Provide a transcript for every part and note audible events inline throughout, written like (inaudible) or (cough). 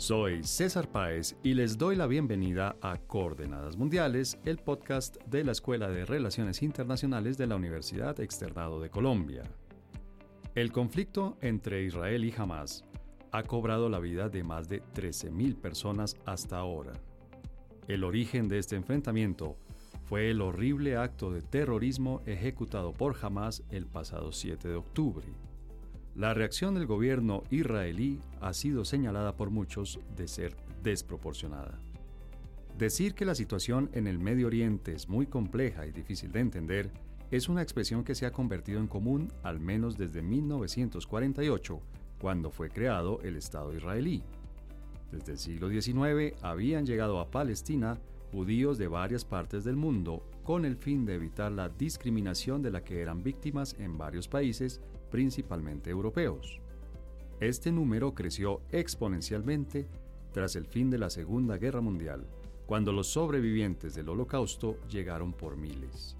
Soy César Páez y les doy la bienvenida a Coordenadas Mundiales, el podcast de la Escuela de Relaciones Internacionales de la Universidad Externado de Colombia. El conflicto entre Israel y Hamas ha cobrado la vida de más de 13.000 personas hasta ahora. El origen de este enfrentamiento fue el horrible acto de terrorismo ejecutado por Hamas el pasado 7 de octubre. La reacción del gobierno israelí ha sido señalada por muchos de ser desproporcionada. Decir que la situación en el Medio Oriente es muy compleja y difícil de entender es una expresión que se ha convertido en común al menos desde 1948, cuando fue creado el Estado israelí. Desde el siglo XIX habían llegado a Palestina judíos de varias partes del mundo con el fin de evitar la discriminación de la que eran víctimas en varios países, principalmente europeos. Este número creció exponencialmente tras el fin de la Segunda Guerra Mundial, cuando los sobrevivientes del Holocausto llegaron por miles.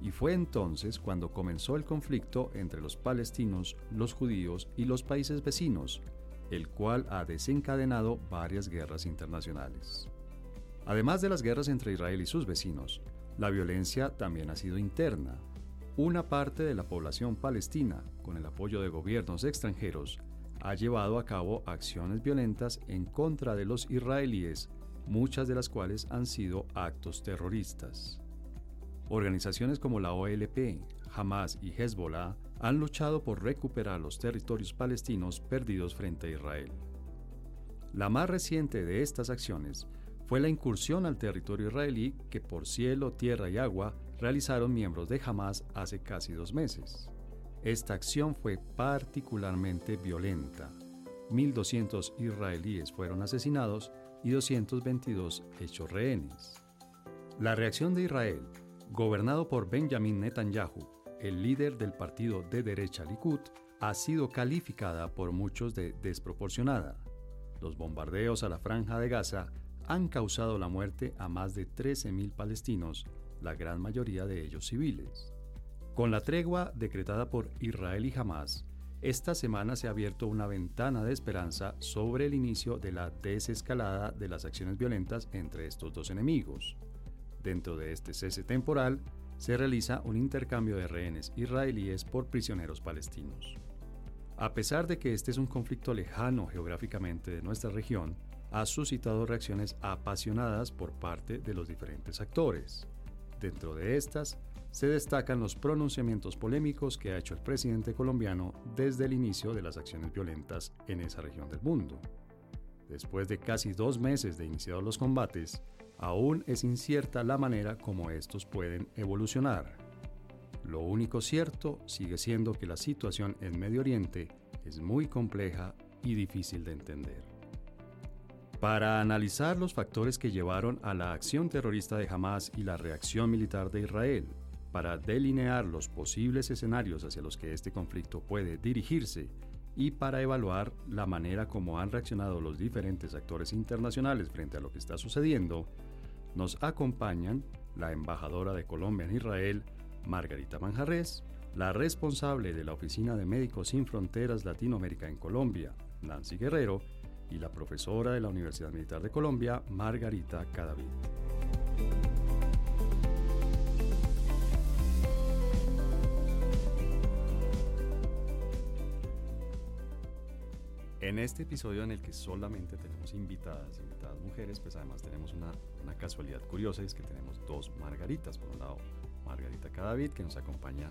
Y fue entonces cuando comenzó el conflicto entre los palestinos, los judíos y los países vecinos, el cual ha desencadenado varias guerras internacionales. Además de las guerras entre Israel y sus vecinos, la violencia también ha sido interna. Una parte de la población palestina, con el apoyo de gobiernos extranjeros, ha llevado a cabo acciones violentas en contra de los israelíes, muchas de las cuales han sido actos terroristas. Organizaciones como la OLP, Hamas y Hezbollah han luchado por recuperar los territorios palestinos perdidos frente a Israel. La más reciente de estas acciones fue la incursión al territorio israelí que por cielo, tierra y agua realizaron miembros de Hamas hace casi dos meses. Esta acción fue particularmente violenta. 1.200 israelíes fueron asesinados y 222 hechos rehenes. La reacción de Israel, gobernado por Benjamin Netanyahu, el líder del partido de derecha Likud, ha sido calificada por muchos de desproporcionada. Los bombardeos a la franja de Gaza han causado la muerte a más de 13.000 palestinos, la gran mayoría de ellos civiles. Con la tregua decretada por Israel y Hamas, esta semana se ha abierto una ventana de esperanza sobre el inicio de la desescalada de las acciones violentas entre estos dos enemigos. Dentro de este cese temporal, se realiza un intercambio de rehenes israelíes por prisioneros palestinos. A pesar de que este es un conflicto lejano geográficamente de nuestra región, ha suscitado reacciones apasionadas por parte de los diferentes actores. Dentro de estas, se destacan los pronunciamientos polémicos que ha hecho el presidente colombiano desde el inicio de las acciones violentas en esa región del mundo. Después de casi dos meses de iniciados los combates, aún es incierta la manera como estos pueden evolucionar. Lo único cierto sigue siendo que la situación en Medio Oriente es muy compleja y difícil de entender. Para analizar los factores que llevaron a la acción terrorista de Hamas y la reacción militar de Israel, para delinear los posibles escenarios hacia los que este conflicto puede dirigirse y para evaluar la manera como han reaccionado los diferentes actores internacionales frente a lo que está sucediendo, nos acompañan la embajadora de Colombia en Israel, Margarita Manjarres, la responsable de la Oficina de Médicos Sin Fronteras Latinoamérica en Colombia, Nancy Guerrero, y la profesora de la Universidad Militar de Colombia, Margarita Cadavid. En este episodio en el que solamente tenemos invitadas, invitadas mujeres, pues además tenemos una, una casualidad curiosa, es que tenemos dos Margaritas. Por un lado, Margarita Cadavid, que nos acompaña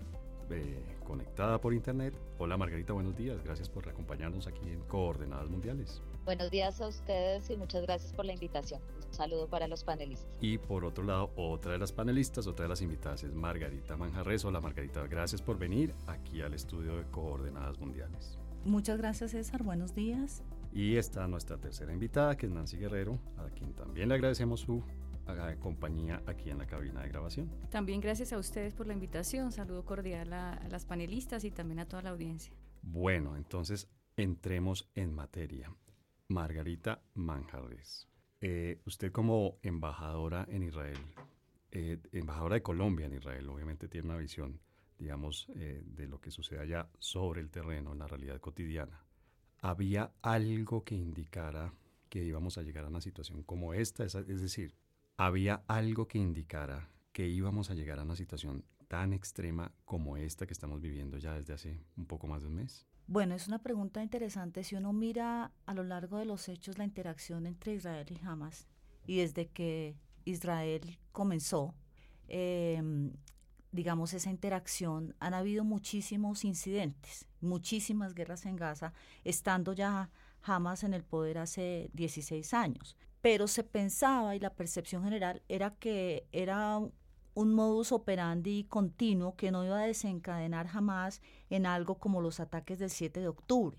conectada por internet. Hola Margarita, buenos días. Gracias por acompañarnos aquí en Coordenadas Mundiales. Buenos días a ustedes y muchas gracias por la invitación. Un saludo para los panelistas. Y por otro lado, otra de las panelistas, otra de las invitadas es Margarita Manjarres. Hola Margarita, gracias por venir aquí al estudio de Coordenadas Mundiales. Muchas gracias César, buenos días. Y está nuestra tercera invitada, que es Nancy Guerrero, a quien también le agradecemos su compañía aquí en la cabina de grabación. También gracias a ustedes por la invitación. Saludo cordial a, las panelistas y también a toda la audiencia. Bueno, entonces entremos en materia. Margarita Manjarres, eh, usted como embajadora en Israel, eh, embajadora de Colombia en Israel, obviamente tiene una visión, digamos, eh, de lo que sucede allá sobre el terreno, en la realidad cotidiana. ¿Había algo que indicara que íbamos a llegar a una situación como esta? Es, es decir, ¿había algo que indicara que íbamos a llegar a una situación tan extrema como esta que estamos viviendo ya desde hace un poco más de un mes? Bueno, es una pregunta interesante. Si uno mira a lo largo de los hechos la interacción entre Israel y Hamas, y desde que Israel comenzó, em, digamos, esa interacción, han habido muchísimos incidentes, muchísimas guerras en Gaza, estando ya Hamas en el poder hace 16 años. Pero se pensaba y la percepción general era que era un modus operandi continuo que no iba a desencadenar jamás en algo como los ataques del 7 de octubre.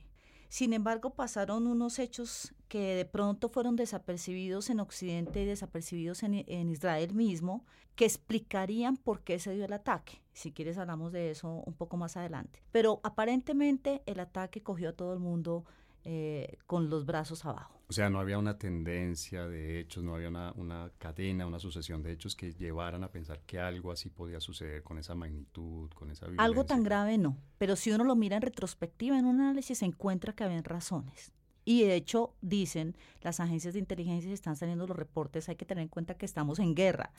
Sin embargo, pasaron unos hechos que de pronto fueron desapercibidos en Occidente y desapercibidos en, Israel mismo, que explicarían por qué se dio el ataque. Si quieres hablamos de eso un poco más adelante. Pero aparentemente el ataque cogió a todo el mundo eh, con los brazos abajo. O sea, no había una tendencia de hechos, no había una, una, cadena, una sucesión de hechos que llevaran a pensar que algo así podía suceder con esa magnitud, con esa violencia. Algo tan grave no, pero si uno lo mira en retrospectiva, en un análisis, se encuentra que habían razones. Y de hecho, dicen, las agencias de inteligencia están saliendo los reportes, hay que tener en cuenta que estamos en guerra.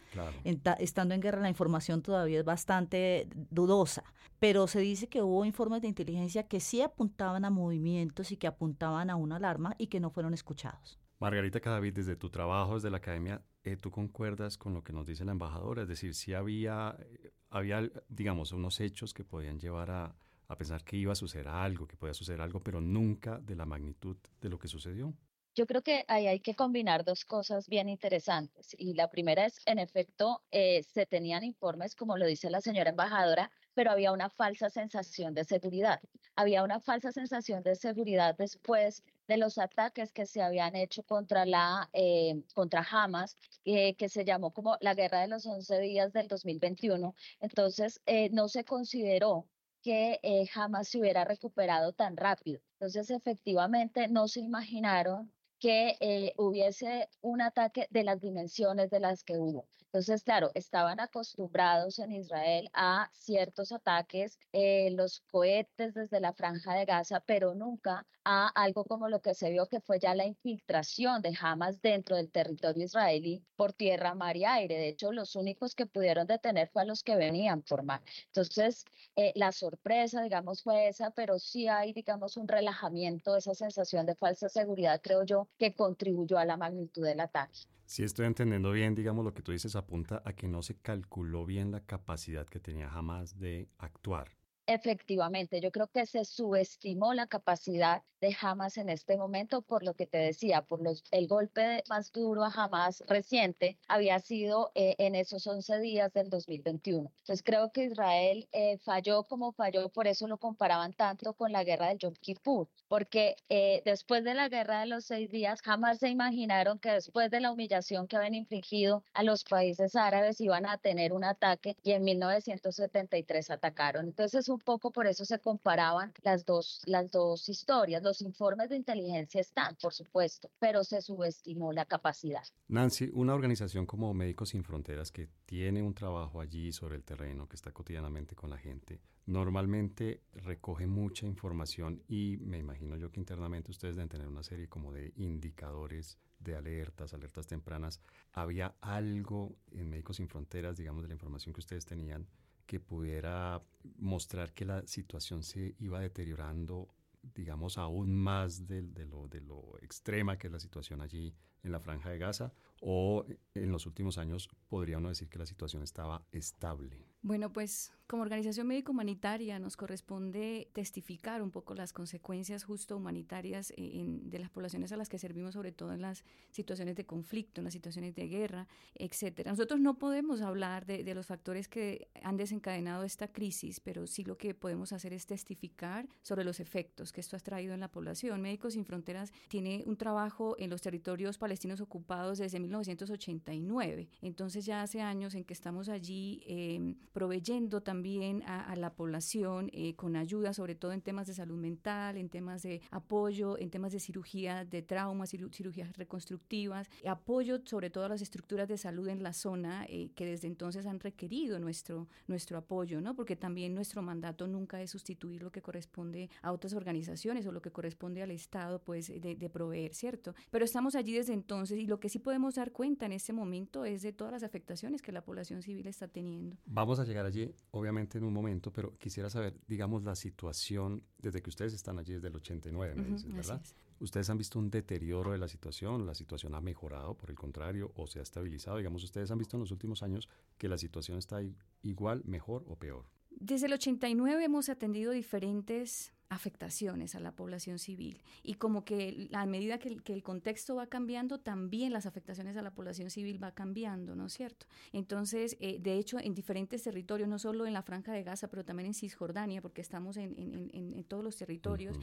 estando en guerra la información todavía es bastante dudosa, pero se dice que hubo informes de inteligencia que sí apuntaban a movimientos y que apuntaban a una alarma y que no fueron escuchados. Margarita Cadavid, desde tu trabajo, desde la academia, eh, ¿tú concuerdas con lo que nos dice la embajadora? Es decir, si había, eh, había, digamos, unos hechos que podían llevar a, a pensar que iba a suceder algo, que podía suceder algo, pero nunca de la magnitud de lo que sucedió. Yo creo que ahí hay que combinar dos cosas bien interesantes. Y la primera es, en efecto, eh, se tenían informes, como lo dice la señora embajadora, pero había una falsa sensación de seguridad. Había una falsa sensación de seguridad después de los ataques que se habían hecho contra la eh, contra Hamas, eh, que se llamó como la guerra de los 11 días del 2021. Entonces, no se consideró que eh, jamás se hubiera recuperado tan rápido. Entonces, efectivamente, no se imaginaron que eh, hubiese un ataque de las dimensiones de las que hubo. Entonces, claro, estaban acostumbrados en Israel a ciertos ataques, eh, los cohetes desde la franja de Gaza, pero nunca a algo como lo que se vio que fue ya la infiltración de Hamas dentro del territorio israelí por tierra, mar y aire. De hecho, los únicos que pudieron detener fue a los que venían por mar. Entonces, eh, la sorpresa, digamos, fue esa, pero sí hay, digamos, un relajamiento, esa sensación de falsa seguridad, creo yo, que contribuyó a la magnitud del ataque. Si estoy entendiendo bien, digamos, lo que tú dices apunta a que no se calculó bien la capacidad que tenía jamás de actuar. Efectivamente, yo creo que se subestimó la capacidad de Hamas en este momento por lo que te decía, por los, el golpe más duro a Hamas reciente había sido eh, en esos 11 días del 2021. Entonces creo que Israel eh, falló como falló, por eso lo comparaban tanto con la guerra del Yom Kippur, porque eh, después de la guerra de los seis días jamás se imaginaron que después de la humillación que habían infligido a los países árabes iban a tener un ataque y en 1973 atacaron. Entonces un poco por eso se comparaban las dos, las dos historias. Los informes de inteligencia están, por supuesto, pero se subestimó la capacidad. Nancy, una organización como Médicos Sin Fronteras que tiene un trabajo allí sobre el terreno, que está cotidianamente con la gente, normalmente recoge mucha información y me imagino yo que internamente ustedes deben tener una serie como de indicadores de alertas, alertas tempranas. ¿Había algo en Médicos Sin Fronteras, digamos, de la información que ustedes tenían que pudiera mostrar que la situación se iba deteriorando, digamos, aún más de, lo, de lo extrema que es la situación allí en la franja de Gaza, o en los últimos años podría uno decir que la situación estaba estable. Bueno, pues como organización médico-humanitaria nos corresponde testificar un poco las consecuencias justo humanitarias de las poblaciones a las que servimos, sobre todo en las situaciones de conflicto, en las situaciones de guerra, etcétera. Nosotros no podemos hablar de, los factores que han desencadenado esta crisis, pero sí lo que podemos hacer es testificar sobre los efectos que esto ha traído en la población. Médicos Sin Fronteras tiene un trabajo en los territorios palestinos ocupados desde 1989, entonces ya hace años en que estamos allí. Eh, proveyendo también a, la población eh, con ayuda, sobre todo en temas de salud mental, en temas de apoyo, en temas de cirugía de trauma, cirugías reconstructivas, apoyo sobre todo a las estructuras de salud en la zona eh, que desde entonces han requerido nuestro, nuestro apoyo, ¿no? Porque también nuestro mandato nunca es sustituir lo que corresponde a otras organizaciones o lo que corresponde al Estado, pues, de, proveer, ¿cierto? Pero estamos allí desde entonces y lo que sí podemos dar cuenta en este momento es de todas las afectaciones que la población civil está teniendo. Vamos llegar allí, obviamente, en un momento, pero quisiera saber, digamos, la situación desde que ustedes están allí desde el 89, me dicen, ¿verdad? ¿Ustedes han visto un deterioro de la situación? ¿La situación ha mejorado, por el contrario, o se ha estabilizado? Digamos, ¿ustedes han visto en los últimos años que la situación está igual, mejor o peor? Desde el 89 hemos atendido diferentes afectaciones a la población civil. Y como que a medida que el, contexto va cambiando, también las afectaciones a la población civil va cambiando, ¿no es cierto? Entonces, eh, de hecho, en diferentes territorios, no solo en la Franja de Gaza, pero también en Cisjordania, porque estamos en, todos los territorios,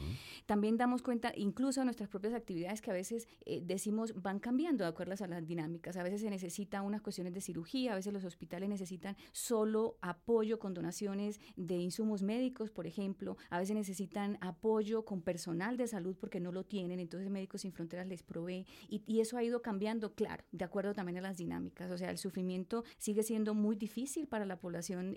también damos cuenta, incluso a nuestras propias actividades, que a veces eh, decimos van cambiando de acuerdo a las dinámicas. A veces se necesita unas cuestiones de cirugía, a veces los hospitales necesitan solo apoyo con donaciones de insumos médicos, por ejemplo, a veces necesitan apoyo con personal de salud porque no lo tienen, entonces Médicos Sin Fronteras les provee y, eso ha ido cambiando, claro, de acuerdo también a las dinámicas, o sea, el sufrimiento sigue siendo muy difícil para la población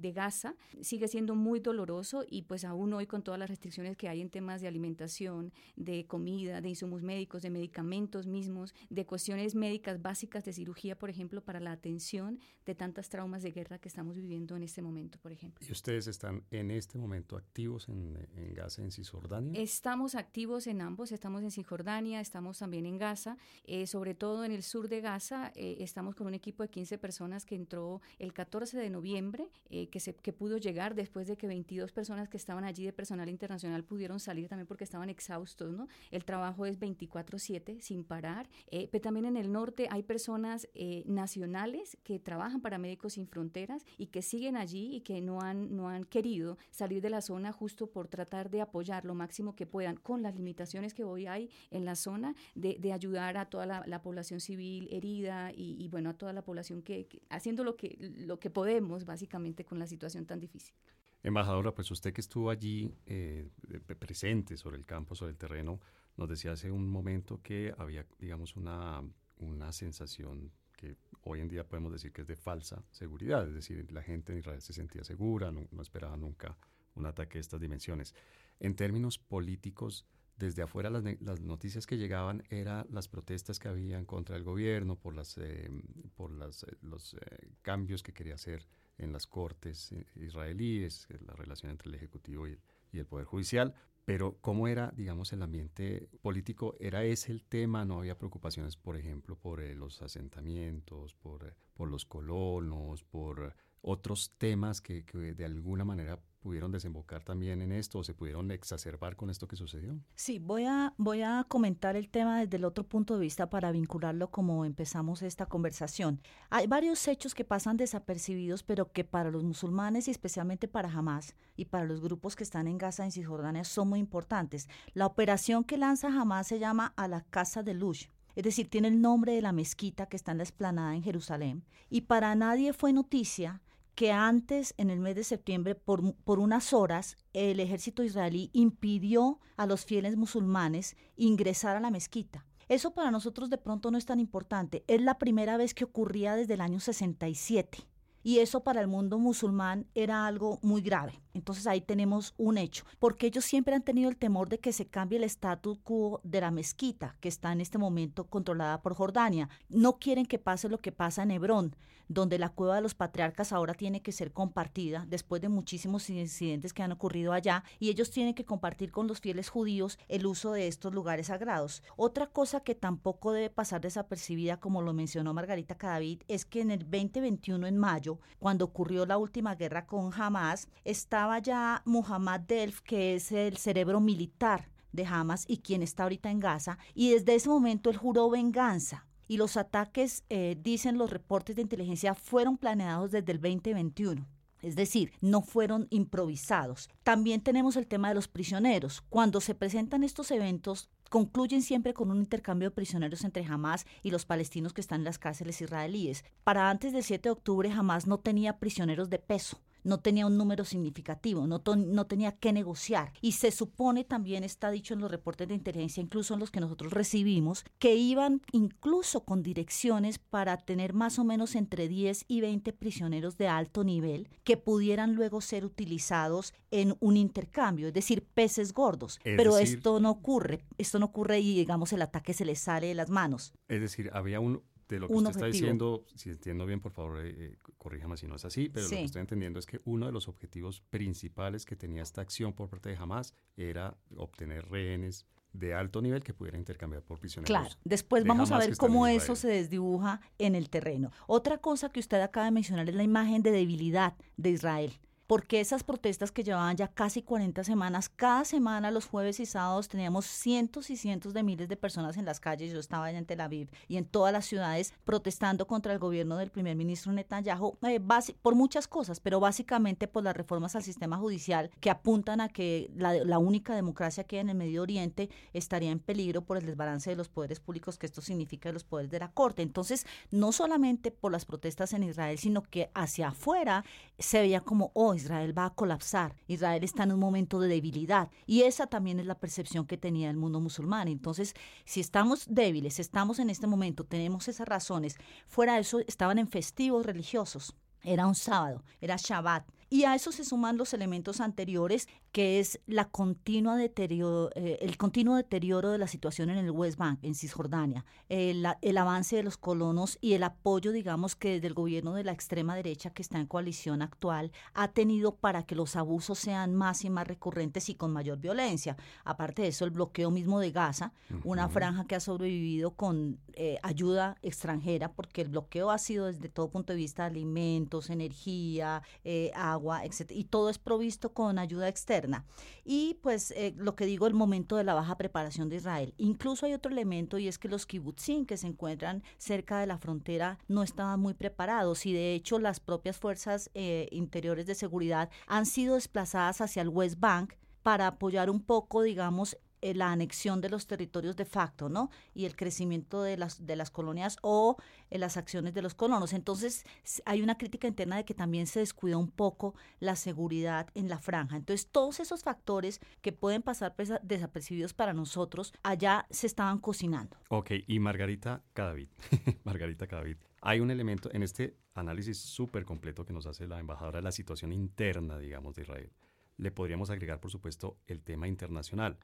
de Gaza, sigue siendo muy doloroso y pues aún hoy con todas las restricciones que hay en temas de alimentación, de comida, de insumos médicos, de medicamentos mismos, de cuestiones médicas básicas de cirugía, por ejemplo, para la atención de tantas traumas de guerra que estamos viviendo en este momento, por ejemplo. ¿Y ustedes están en este momento activos en en Gaza, en Cisjordania? Estamos activos en ambos, estamos en Cisjordania, estamos también en Gaza, eh, sobre todo en el sur de Gaza, eh, estamos con un equipo de 15 personas que entró el 14 de noviembre, eh, que, se, que pudo llegar después de que 22 personas que estaban allí de personal internacional pudieron salir también porque estaban exhaustos, ¿no? El trabajo es 24/7, sin parar, pero también en el norte hay personas nacionales que trabajan para Médicos Sin Fronteras y que siguen allí y que no han, no han querido salir de la zona justo por tratar de apoyar lo máximo que puedan con las limitaciones que hoy hay en la zona, de, de ayudar a toda la, población civil herida y, bueno, a toda la población que, haciendo lo que, lo que podemos básicamente con la situación tan difícil. Embajadora, pues usted que estuvo allí eh, presente sobre el campo, sobre el terreno, nos decía hace un momento que había, digamos, una, una sensación que hoy en día podemos decir que es de falsa seguridad, es decir, la gente en Israel se sentía segura, no, no esperaba nunca un ataque de estas dimensiones. En términos políticos, desde afuera las, las, noticias que llegaban eran las protestas que habían contra el gobierno por, las, eh, por las, eh, los eh, cambios que quería hacer en las cortes israelíes, la relación entre el Ejecutivo y el, y el Poder Judicial. Pero ¿cómo era, digamos, el ambiente político? ¿Era ese el tema? ¿No había preocupaciones, por ejemplo, por los asentamientos, por, por los colonos, por otros temas que, de alguna manera pudieron desembocar también en esto o se pudieron exacerbar con esto que sucedió? Sí, voy a, voy a comentar el tema desde el otro punto de vista para vincularlo como empezamos esta conversación. Hay varios hechos que pasan desapercibidos, pero que para los musulmanes y especialmente para Hamas y para los grupos que están en Gaza, en Cisjordania, son muy importantes. La operación que lanza Hamas se llama A la Casa de Lush. Es decir, tiene el nombre de la mezquita que está en la esplanada en Jerusalén. Y para nadie fue noticia que antes, en el mes de septiembre, por, por, unas horas, el ejército israelí impidió a los fieles musulmanes ingresar a la mezquita. Eso para nosotros de pronto no es tan importante. Es la primera vez que ocurría desde el año 67. Y eso para el mundo musulmán era algo muy grave. Entonces ahí tenemos un hecho, porque ellos siempre han tenido el temor de que se cambie el status quo de la mezquita, que está en este momento controlada por Jordania. No quieren que pase lo que pasa en Hebrón, donde la cueva de los patriarcas ahora tiene que ser compartida después de muchísimos incidentes que han ocurrido allá, y ellos tienen que compartir con los fieles judíos el uso de estos lugares sagrados. Otra cosa que tampoco debe pasar desapercibida, como lo mencionó Margarita Cadavid, es que en el 2021, en mayo, cuando ocurrió la última guerra con Hamas, está estaba ya Muhammad Delf, que es el cerebro militar de Hamas y quien está ahorita en Gaza, y desde ese momento él juró venganza. Y los ataques, eh, dicen los reportes de inteligencia, fueron planeados desde el 2021. Es decir, no fueron improvisados. También tenemos el tema de los prisioneros. Cuando se presentan estos eventos, concluyen siempre con un intercambio de prisioneros entre Hamas y los palestinos que están en las cárceles israelíes. Para antes del 7 de octubre, Hamas no tenía prisioneros de peso no tenía un número significativo, no, no tenía que negociar. Y se supone también está dicho en los reportes de inteligencia, incluso en los que nosotros recibimos, que iban incluso con direcciones para tener más o menos entre 10 y 20 prisioneros de alto nivel que pudieran luego ser utilizados en un intercambio, es decir, peces gordos. Pero esto no ocurre, esto no ocurre y digamos el ataque se les sale de las manos. Es decir, había un, de lo que usted está diciendo, si entiendo bien, por favor, eh, eh, corríjame si no es así, pero lo que estoy entendiendo es que uno de los objetivos principales que tenía esta acción por parte de Hamas era obtener rehenes de alto nivel que pudieran intercambiar por prisioneros. Claro, después vamos a ver cómo eso se desdibuja en el terreno. Otra cosa que usted acaba de mencionar es la imagen de debilidad de Israel porque esas protestas que llevaban ya casi 40 semanas, cada semana los jueves y sábados teníamos cientos y cientos de miles de personas en las calles, yo estaba en Tel Aviv y en todas las ciudades protestando contra el gobierno del primer ministro Netanyahu eh, por muchas cosas, pero básicamente por las reformas al sistema judicial que apuntan a que la, única democracia que hay en el Medio Oriente estaría en peligro por el desbalance de los poderes públicos que esto significa de los poderes de la Corte. Entonces, no solamente por las protestas en Israel, sino que hacia afuera se veía como, oh, Israel va a colapsar, Israel está en un momento de debilidad y esa también es la percepción que tenía el mundo musulmán. Entonces, si estamos débiles, estamos en este momento, tenemos esas razones, fuera de eso estaban en festivos religiosos. Era un sábado, era Shabbat, y a eso se suman los elementos anteriores, que es la continua deterioro, eh, el continuo deterioro de la situación en el West Bank, en Cisjordania, el, el, avance de los colonos y el apoyo, digamos, que desde el gobierno de la extrema derecha que está en coalición actual ha tenido para que los abusos sean más y más recurrentes y con mayor violencia. Aparte de eso, el bloqueo mismo de Gaza, una franja que ha sobrevivido con eh, ayuda extranjera, porque el bloqueo ha sido desde todo punto de vista alimentos, energía, eh, agua, agua, Y todo es provisto con ayuda externa. Y pues eh, lo que digo, el momento de la baja preparación de Israel. Incluso hay otro elemento y es que los kibutzim que se encuentran cerca de la frontera no estaban muy preparados y de hecho las propias fuerzas eh, interiores de seguridad han sido desplazadas hacia el West Bank para apoyar un poco, digamos, eh, la anexión de los territorios de facto, ¿no? Y el crecimiento de las, de las colonias o eh, las acciones de los colonos. Entonces, hay una crítica interna de que también se descuida un poco la seguridad en la franja. Entonces, todos esos factores que pueden pasar desapercibidos para nosotros, allá se estaban cocinando. Ok, y Margarita Cadavid, (laughs) Margarita Cadavid, hay un elemento en este análisis súper completo que nos hace la embajadora de la situación interna, digamos, de Israel. Le podríamos agregar, por supuesto, el tema internacional.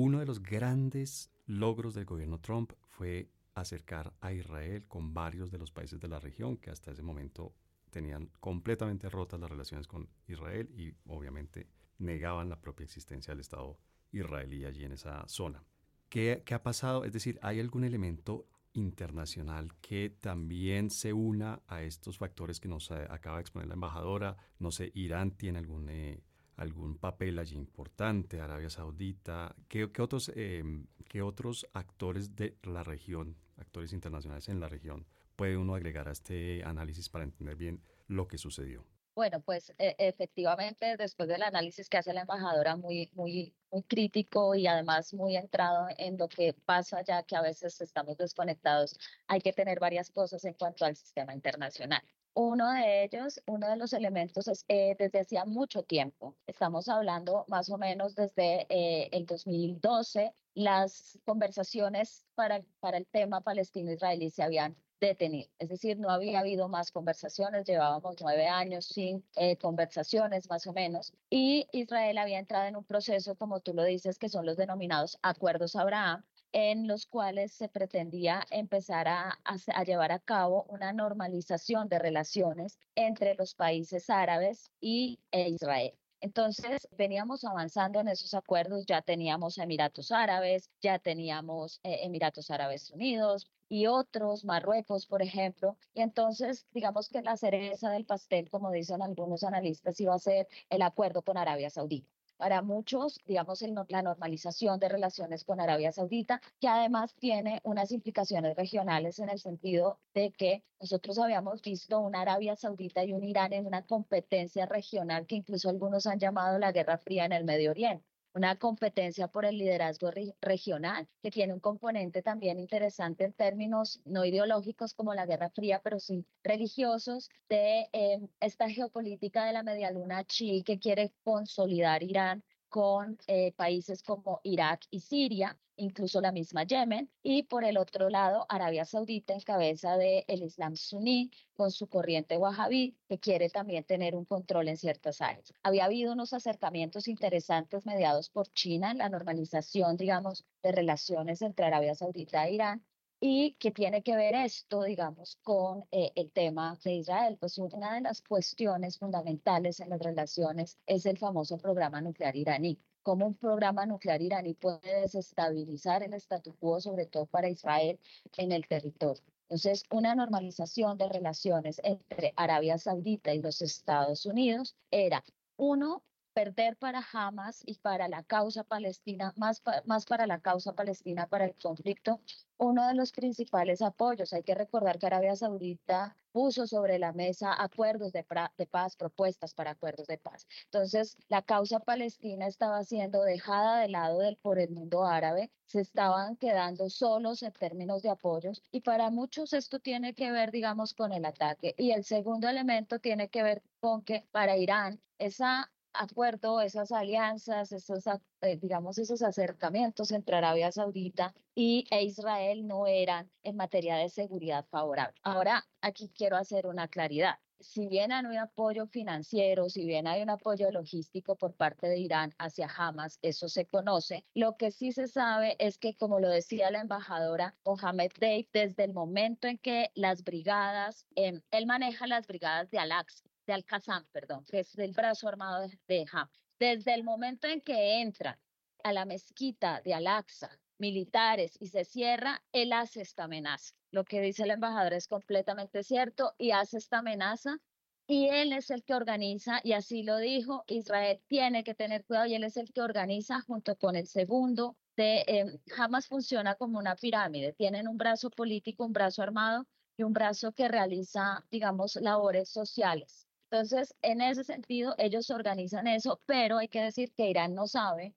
Uno de los grandes logros del gobierno Trump fue acercar a Israel con varios de los países de la región que hasta ese momento tenían completamente rotas las relaciones con Israel y obviamente negaban la propia existencia del Estado israelí allí en esa zona. ¿Qué, ha pasado? Es decir, ¿hay algún elemento internacional que también se una a estos factores que nos acaba de exponer la embajadora? No sé, Irán tiene algún eh, algún papel allí importante, Arabia Saudita, ¿qué, otros, em, ¿qué otros actores de la región, actores internacionales en la región, puede uno agregar a este análisis para entender bien lo que sucedió? Bueno, pues e, efectivamente, después del análisis que hace la embajadora, muy, muy, muy crítico y además muy entrado en lo que pasa ya que a veces estamos desconectados, hay que tener varias cosas en cuanto al sistema internacional. Uno de ellos, uno de los elementos es eh, desde hacía mucho tiempo, estamos hablando más o menos desde eh, el 2012, las conversaciones para, para el tema palestino-israelí se habían detenido. Es decir, no había habido más conversaciones, llevábamos nueve años sin eh, conversaciones más o menos, y Israel había entrado en un proceso, como tú lo dices, que son los denominados acuerdos Abraham, en los cuales se pretendía empezar a, llevar a cabo una normalización de relaciones entre los países árabes y e Israel. Entonces, veníamos avanzando en esos acuerdos, ya teníamos Emiratos Árabes, ya teníamos eh, Emiratos Árabes Unidos y otros, Marruecos, por ejemplo. Y entonces, digamos que la cereza del pastel, como dicen algunos analistas, iba a ser el acuerdo con Arabia Saudita para muchos, digamos, la normalización de relaciones con Arabia Saudita, que además tiene unas implicaciones regionales en el sentido de que nosotros habíamos visto una Arabia Saudita y un Irán en una competencia regional que incluso algunos han llamado la Guerra Fría en el Medio Oriente una competencia por el liderazgo regional, que tiene un componente también interesante en términos no ideológicos como la Guerra Fría, pero sí religiosos, de eh, esta geopolítica de la medialuna chi que quiere consolidar Irán con eh, países como Irak y Siria, incluso la misma Yemen, y por el otro lado Arabia Saudita en cabeza del el Islam suní con su corriente wahhabí que quiere también tener un control en ciertas áreas. Había habido unos acercamientos interesantes mediados por China en la normalización, digamos, de relaciones entre Arabia Saudita e Irán, y que tiene que ver esto, digamos, con eh, el tema de Israel. Pues una de las cuestiones fundamentales en las relaciones es el famoso programa nuclear iraní. Cómo un programa nuclear iraní puede desestabilizar el statu quo, sobre todo para Israel, en el territorio. Entonces, una normalización de relaciones entre Arabia Saudita y los Estados Unidos era, uno, perder para Hamas y para la causa palestina, más, para la causa palestina, para el conflicto, uno de los principales apoyos. Hay que recordar que Arabia Saudita puso sobre la mesa acuerdos de, de, paz, propuestas para acuerdos de paz. Entonces, la causa palestina estaba siendo dejada de lado del, por el mundo árabe, se estaban quedando solos en términos de apoyos y para muchos esto tiene que ver, digamos, con el ataque. Y el segundo elemento tiene que ver con que para Irán esa acuerdo, esas alianzas, esos, eh, digamos, esos acercamientos entre Arabia Saudita y e Israel no eran en materia de seguridad favorable. Ahora, aquí quiero hacer una claridad. Si bien hay un apoyo financiero, si bien hay un apoyo logístico por parte de Irán hacia Hamas, eso se conoce. Lo que sí se sabe es que, como lo decía la embajadora Mohamed Deif, desde el momento en que las brigadas, em, él maneja las brigadas de Al-Aqsa, de Al-Qassam, perdón, que es del brazo armado de, Hamas. Desde el momento en que entran a la mezquita de Al-Aqsa militares y se cierra, él hace esta amenaza. Lo que dice el embajador es completamente cierto y hace esta amenaza y él es el que organiza, y así lo dijo, Israel tiene que tener cuidado y él es el que organiza junto con el segundo. De, eh, Hamas funciona como una pirámide, tienen un brazo político, un brazo armado y un brazo que realiza, digamos, labores sociales. Entonces, en ese sentido, ellos organizan eso, pero hay que decir que Irán no sabe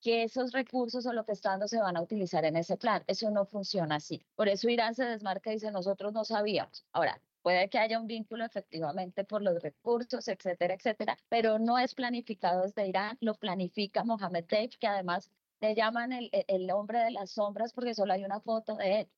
que esos recursos o lo que está dando se van a utilizar en ese plan. Eso no funciona así. Por eso Irán se desmarca y dice, nosotros no sabíamos. Ahora, puede que haya un vínculo efectivamente por los recursos, etcétera, etcétera, pero no es planificado desde Irán, lo planifica Mohamed Deif, que además le llaman el, el hombre de las sombras porque solo hay una foto de él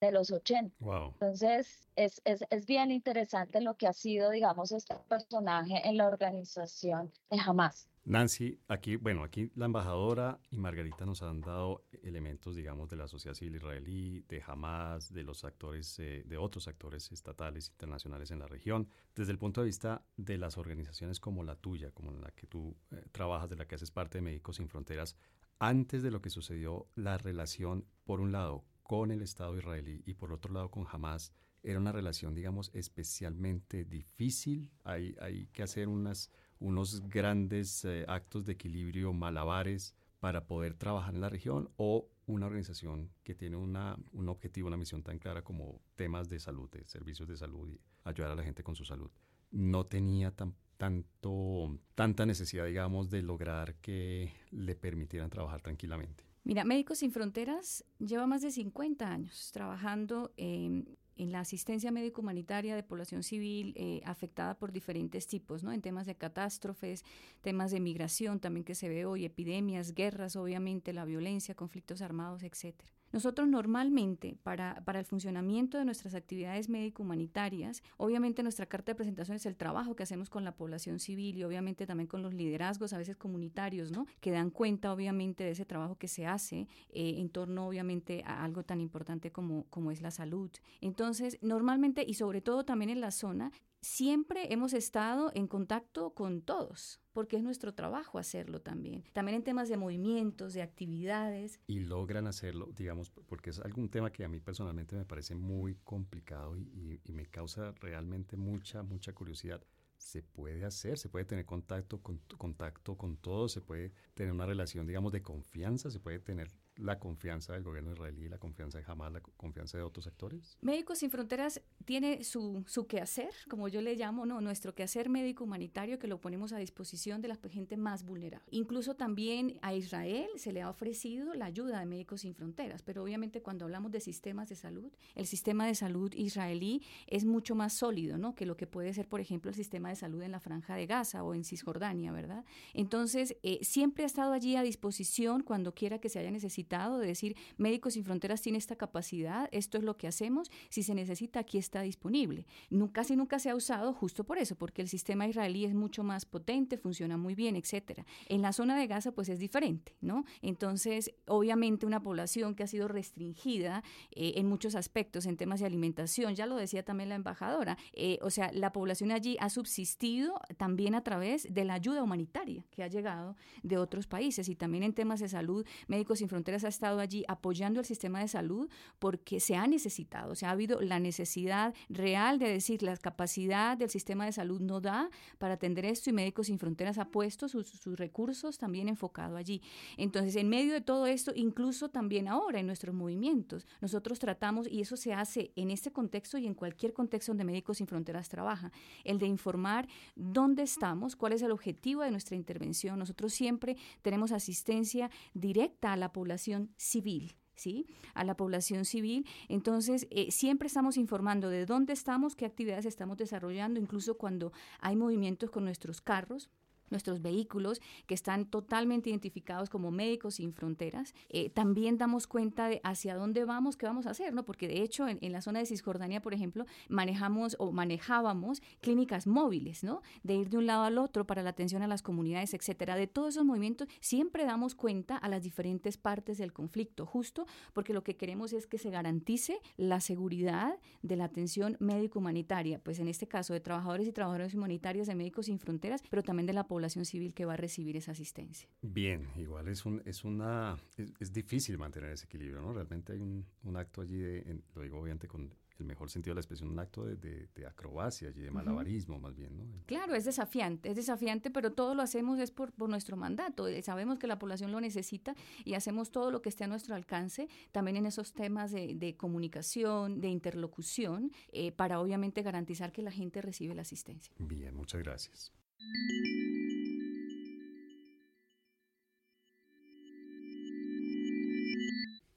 de los 80. Entonces, es, es, es, bien interesante lo que ha sido, digamos, este personaje en la organización de Hamas. Nancy, aquí, bueno, aquí la embajadora y Margarita nos han dado elementos, digamos, de la sociedad civil israelí, de Hamas, de los actores, eh, de otros actores estatales, internacionales en la región, desde el punto de vista de las organizaciones como la tuya, como la que tú eh, trabajas, de la que haces parte de Médicos Sin Fronteras, antes de lo que sucedió, la relación, por un lado, con el Estado israelí y por otro lado con Hamas era una relación, digamos, especialmente difícil. Hay, hay que hacer unas, unos grandes eh, actos de equilibrio, malabares, para poder trabajar en la región o una organización que tiene una, un objetivo, una misión tan clara como temas de salud, de servicios de salud y ayudar a la gente con su salud. No tenía tan, tanto, tanta necesidad, digamos, de lograr que le permitieran trabajar tranquilamente. Mira, Médicos Sin Fronteras lleva más de 50 años trabajando en, la asistencia médico-humanitaria de población civil eh, afectada por diferentes tipos, ¿no? En temas de catástrofes, temas de migración también que se ve hoy, epidemias, guerras, obviamente, la violencia, conflictos armados, etcétera. Nosotros normalmente, para, para el funcionamiento de nuestras actividades médico-humanitarias, obviamente nuestra carta de presentación es el trabajo que hacemos con la población civil y obviamente también con los liderazgos, a veces comunitarios, ¿no? Que dan cuenta obviamente de ese trabajo que se hace eh, en torno obviamente a algo tan importante como, como es la salud. Entonces, normalmente y sobre todo también en la zona, siempre hemos estado en contacto con todos, porque es nuestro trabajo hacerlo también. También en temas de movimientos, de actividades. Y logran hacerlo, digamos, porque es algún tema que a mí personalmente me parece muy complicado y, me causa realmente mucha, mucha curiosidad. Se puede hacer, se puede tener contacto con, contacto con todos, se puede tener una relación, digamos, de confianza, se puede tener la confianza del gobierno israelí, la confianza de Hamas, la confianza de otros actores? Médicos Sin Fronteras tiene su, su quehacer, como yo le llamo, no, nuestro quehacer médico humanitario que lo ponemos a disposición de la gente más vulnerable. Incluso también a Israel se le ha ofrecido la ayuda de Médicos Sin Fronteras, pero obviamente cuando hablamos de sistemas de salud, el sistema de salud israelí es mucho más sólido, ¿no? Que lo que puede ser, por ejemplo, el sistema de salud en la Franja de Gaza o en Cisjordania, ¿verdad? Entonces, eh, siempre ha estado allí a disposición cuando quiera que se haya necesitado de decir, Médicos Sin Fronteras tiene esta capacidad, esto es lo que hacemos, si se necesita, aquí está disponible. casi nunca se ha usado justo por eso, porque el sistema israelí es mucho más potente, funciona muy bien, etcétera. En la zona de Gaza, pues es diferente, ¿no? Entonces, obviamente, una población que ha sido restringida eh, en muchos aspectos, en temas de alimentación, ya lo decía también la embajadora, eh, o sea, la población allí ha subsistido también a través de la ayuda humanitaria que ha llegado de otros países y también en temas de salud, Médicos Sin Fronteras ha estado allí apoyando el sistema de salud porque se ha necesitado, o sea, ha habido la necesidad real de decir la capacidad del sistema de salud no da para atender esto y Médicos Sin Fronteras ha puesto sus, sus recursos también enfocado allí. Entonces, en medio de todo esto, incluso también ahora en nuestros movimientos, nosotros tratamos, y eso se hace en este contexto y en cualquier contexto donde Médicos Sin Fronteras trabaja, el de informar dónde estamos, cuál es el objetivo de nuestra intervención. Nosotros siempre tenemos asistencia directa a la población civil. ¿sí? a la población civil. Entonces, eh, siempre estamos informando de dónde estamos, qué actividades estamos desarrollando, incluso cuando hay movimientos con nuestros carros nuestros vehículos que están totalmente identificados como médicos sin fronteras. Eh, también damos cuenta de hacia dónde vamos, qué vamos a hacer, ¿no? Porque de hecho en, la zona de Cisjordania, por ejemplo, manejamos o manejábamos clínicas móviles, ¿no? De ir de un lado al otro para la atención a las comunidades, etcétera. De todos esos movimientos siempre damos cuenta a las diferentes partes del conflicto, justo porque lo que queremos es que se garantice la seguridad de la atención médico-humanitaria, pues en este caso de trabajadores y trabajadoras humanitarias de Médicos Sin Fronteras, pero también de la civil que va a recibir esa asistencia. Bien, igual es, un, es una, es, difícil mantener ese equilibrio, ¿no? Realmente hay un, un acto allí, de, lo digo obviamente con el mejor sentido de la expresión, un acto de, de, acrobacia y de malabarismo más bien, ¿no? Claro, es desafiante, es desafiante, pero todo lo hacemos es por, por, nuestro mandato. Eh, sabemos que la población lo necesita y hacemos todo lo que esté a nuestro alcance, también en esos temas de, de comunicación, de interlocución, eh, para obviamente garantizar que la gente recibe la asistencia. Bien, muchas gracias.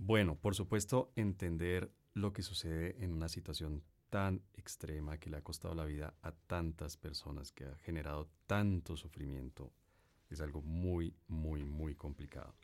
Bueno, por supuesto, entender lo que sucede en una situación tan extrema que le ha costado la vida a tantas personas, que ha generado tanto sufrimiento, es algo muy, muy, muy complicado.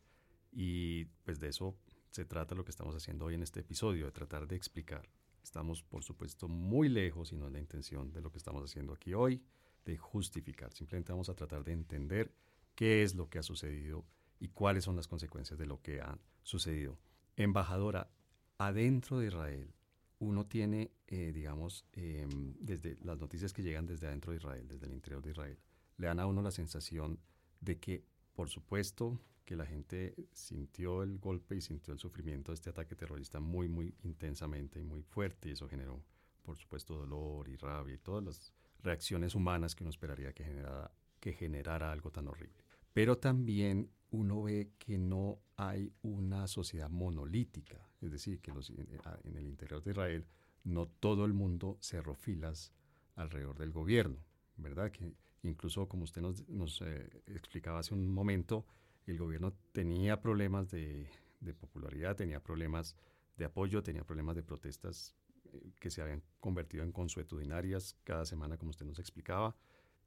Y pues de eso se trata lo que estamos haciendo hoy en este episodio, de tratar de explicar. Estamos, por supuesto, muy lejos, y no es la intención de lo que estamos haciendo aquí hoy, de justificar. Simplemente vamos a tratar de entender qué es lo que ha sucedido y cuáles son las consecuencias de lo que ha sucedido. Embajadora, adentro de Israel, uno tiene, eh, digamos, em, desde las noticias que llegan desde adentro de Israel, desde el interior de Israel, le dan a uno la sensación de que, por supuesto, que la gente sintió el golpe y sintió el sufrimiento de este ataque terrorista muy, muy intensamente y muy fuerte, y eso generó, por supuesto, dolor y rabia y todas las reacciones humanas que uno esperaría que generara, que generara algo tan horrible. Pero también uno ve que no hay una sociedad monolítica, es decir, que eh, en el interior de Israel no todo el mundo cerró filas alrededor del gobierno, ¿verdad? Que incluso, como usted nos, eh, explicaba hace un momento, el gobierno tenía problemas de, popularidad, tenía problemas de apoyo, tenía problemas de protestas eh, que se habían convertido en consuetudinarias cada semana, como usted nos explicaba.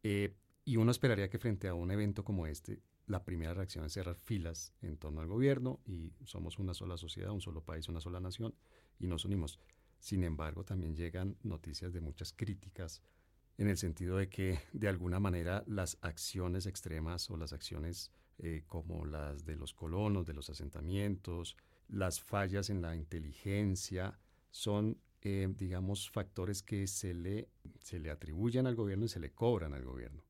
y uno esperaría que frente a un evento como este, la primera reacción es cerrar filas en torno al gobierno y somos una sola sociedad, un solo país, una sola nación y nos unimos. Sin embargo, también llegan noticias de muchas críticas en el sentido de que de alguna manera las acciones extremas o las acciones eh, como las de los colonos, de los asentamientos, las fallas en la inteligencia, son, eh, digamos, factores que se le, se le atribuyen al gobierno y se le cobran al gobierno.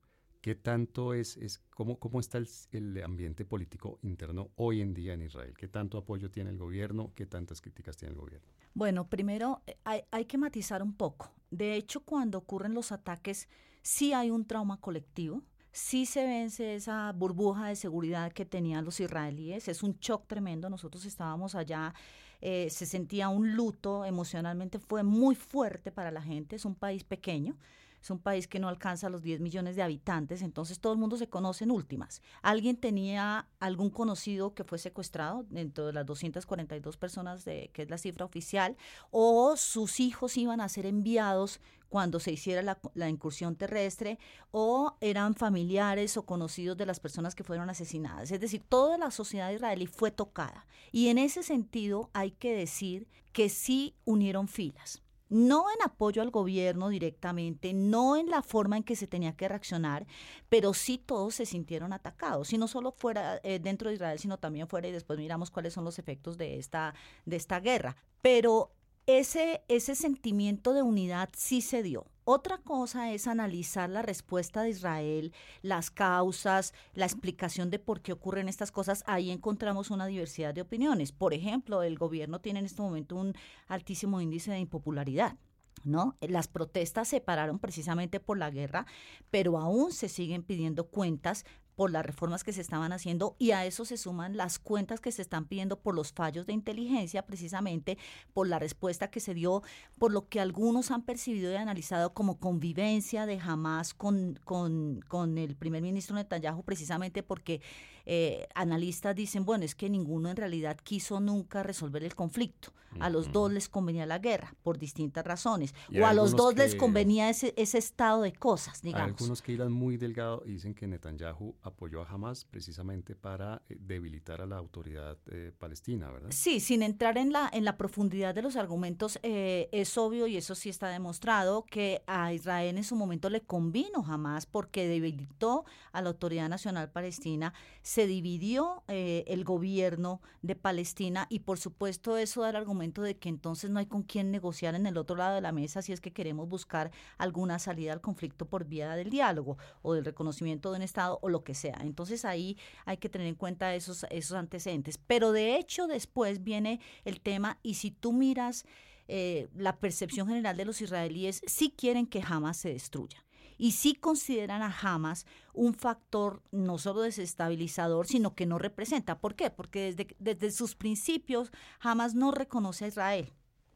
¿Qué tanto es, es cómo, cómo está el, ambiente político interno hoy en día en Israel? ¿Qué tanto apoyo tiene el gobierno? ¿Qué tantas críticas tiene el gobierno? Bueno, primero eh, hay, hay que matizar un poco. De hecho, cuando ocurren los ataques, sí hay un trauma colectivo, sí se vence esa burbuja de seguridad que tenían los israelíes. Es un shock tremendo. Nosotros estábamos allá, eh, se sentía un luto emocionalmente, fue muy fuerte para la gente. Es un país pequeño. Es un país que no alcanza los 10 millones de habitantes, entonces todo el mundo se conoce en últimas. ¿Alguien tenía algún conocido que fue secuestrado dentro de las 242 personas, de, que es la cifra oficial? ¿O sus hijos iban a ser enviados cuando se hiciera la, la, incursión terrestre o eran familiares o conocidos de las personas que fueron asesinadas. Es decir, toda la sociedad israelí fue tocada. Y en ese sentido hay que decir que sí unieron filas no en apoyo al gobierno directamente, no en la forma en que se tenía que reaccionar, pero sí todos se sintieron atacados, y no solo fuera eh, dentro de Israel, sino también fuera, y después miramos cuáles son los efectos de esta, de esta guerra. Pero ese, ese sentimiento de unidad sí se dio. Otra cosa es analizar la respuesta de Israel, las causas, la explicación de por qué ocurren estas cosas. Ahí encontramos una diversidad de opiniones. Por ejemplo, el gobierno tiene en este momento un altísimo índice de impopularidad. ¿No? Las protestas se pararon precisamente por la guerra, pero aún se siguen pidiendo cuentas por las reformas que se estaban haciendo y a eso se suman las cuentas que se están pidiendo por los fallos de inteligencia, precisamente por la respuesta que se dio, por lo que algunos han percibido y analizado como convivencia de Hamas con, con, con el primer ministro Netanyahu, precisamente porque eh, analistas dicen, bueno, es que ninguno en realidad quiso nunca resolver el conflicto. A los dos les convenía la guerra por distintas razones. O a los dos les convenía ese, ese estado de cosas, digamos. Hay algunos que irán muy delgado y dicen que Netanyahu apoyó a Hamas precisamente para eh, debilitar a la autoridad eh, palestina, ¿verdad? Sí, sin entrar en la, en la profundidad de los argumentos, es obvio y eso sí está demostrado que a Israel en su momento le convino Hamas porque debilitó a la autoridad nacional palestina se dividió eh, el gobierno de Palestina y por supuesto eso da el argumento de que entonces no hay con quién negociar en el otro lado de la mesa si es que queremos buscar alguna salida al conflicto por vía del diálogo o del reconocimiento de un Estado o lo que sea. Entonces ahí hay que tener en cuenta esos, esos antecedentes. Pero de hecho después viene el tema y si tú miras... Eh, la percepción general de los israelíes sí quieren que jamás se destruya y sí consideran a Hamas un factor no solo desestabilizador, sino que no representa. ¿Por qué? Porque desde, desde sus principios Hamas no reconoce a Israel.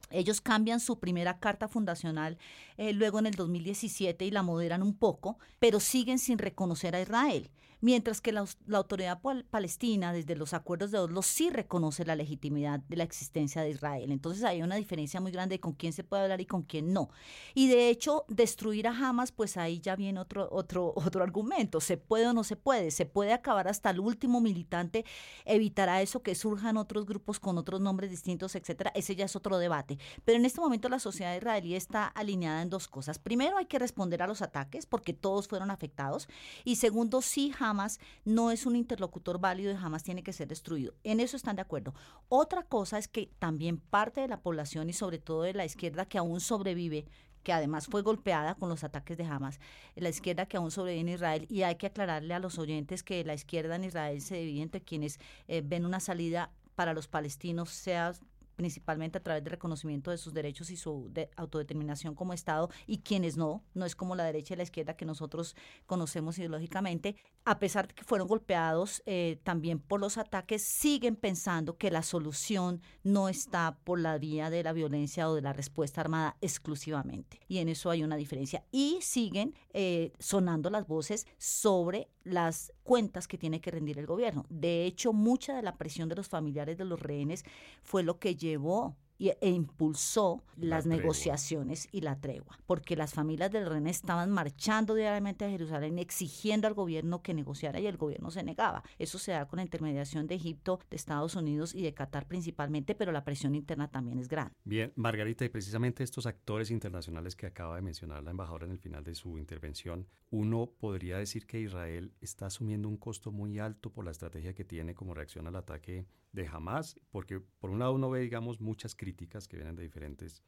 Ellos cambian su primera carta fundacional eh, luego en el 2017 y la moderan un poco, pero siguen sin reconocer a Israel mientras que la, autoridad palestina desde los acuerdos de Oslo sí reconoce la legitimidad de la existencia de Israel. Entonces hay una diferencia muy grande de con quién se puede hablar y con quién no. Y de hecho, destruir a Hamas, pues ahí ya viene otro, otro, (laughs) otro argumento. ¿Se puede o no se puede? ¿Se puede acabar hasta el último militante? ¿Evitará eso que surjan otros grupos con otros nombres distintos, etcétera? Ese ya es otro debate. Pero en este momento la sociedad israelí está alineada en dos cosas. Primero, hay que responder a los ataques porque todos fueron afectados. Y segundo, sí, Hamas jamás no es un interlocutor válido y jamás tiene que ser destruido. En eso están de acuerdo. Otra cosa es que también parte de la población y sobre todo de la izquierda que aún sobrevive, que además fue golpeada con los ataques de Hamas, la izquierda que aún sobrevive en Israel, y hay que aclararle a los oyentes que la izquierda en Israel se divide entre quienes eh, ven una salida para los palestinos, sea principalmente a través del reconocimiento de sus derechos y su autodeterminación como Estado, y quienes no, no es como la derecha y la izquierda que nosotros conocemos ideológicamente, a pesar de que fueron golpeados eh, también por los ataques, siguen pensando que la solución no está por la vía de la violencia o de la respuesta armada exclusivamente. Y en eso hay una diferencia. Y siguen eh, sonando las voces sobre las cuentas que tiene que rendir el gobierno. De hecho, mucha de la presión de los familiares de los rehenes fue lo que llevó e impulsó las negociaciones y la tregua, porque las familias del René estaban marchando diariamente a Jerusalén exigiendo al gobierno que negociara y el gobierno se negaba. Eso se da con la intermediación de Egipto, de Estados Unidos y de Qatar principalmente, pero la presión interna también es grande. Bien, Margarita, y precisamente estos actores internacionales que acaba de mencionar la embajadora en el final de su intervención, uno podría decir que Israel está asumiendo un costo muy alto por la estrategia que tiene como reacción al ataque de Hamas, porque por un lado uno ve, digamos, muchas críticas que vienen de diferentes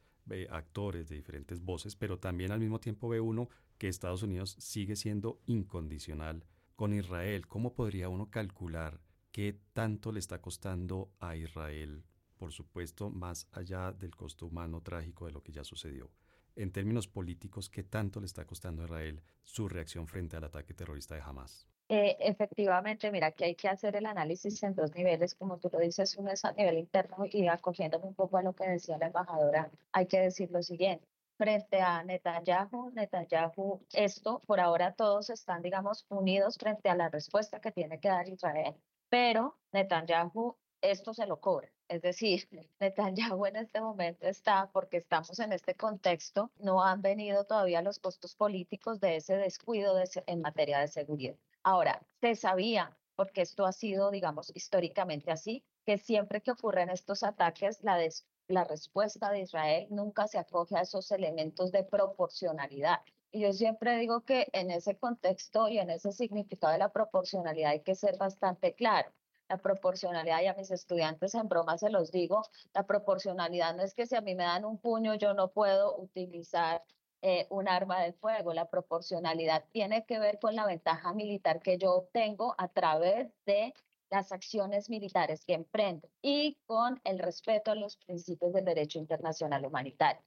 actores, de diferentes voces, pero también al mismo tiempo ve uno que Estados Unidos sigue siendo incondicional con Israel. ¿Cómo podría uno calcular qué tanto le está costando a Israel, por supuesto, más allá del costo humano trágico de lo que ya sucedió? en términos políticos, ¿qué tanto le está costando a Israel su reacción frente al ataque terrorista de Hamas? Eh, efectivamente, mira que hay que hacer el análisis en dos niveles, como tú lo dices, uno es a nivel interno y acogiéndome un poco a lo que decía la embajadora, hay que decir lo siguiente. Frente a Netanyahu, Netanyahu, esto por ahora todos están, digamos, unidos frente a la respuesta que tiene que dar Israel, pero Netanyahu esto se lo cobra. Es decir, (laughs) Netanyahu en este momento está, porque estamos en este contexto, no han venido todavía los costos políticos de ese descuido en materia de seguridad. Ahora, se sabía, porque esto ha sido, digamos, históricamente así, que siempre que ocurren estos ataques, la, respuesta de Israel nunca se acoge a esos elementos de proporcionalidad. Y yo siempre digo que en ese contexto y en ese significado de la proporcionalidad hay que ser bastante claro. La proporcionalidad, y a mis estudiantes en broma se los digo, la proporcionalidad no es que si a mí me dan un puño yo no puedo utilizar eh, un arma de fuego. La proporcionalidad tiene que ver con la ventaja militar que yo obtengo a través de las acciones militares que emprendo y con el respeto a los principios del derecho internacional humanitario.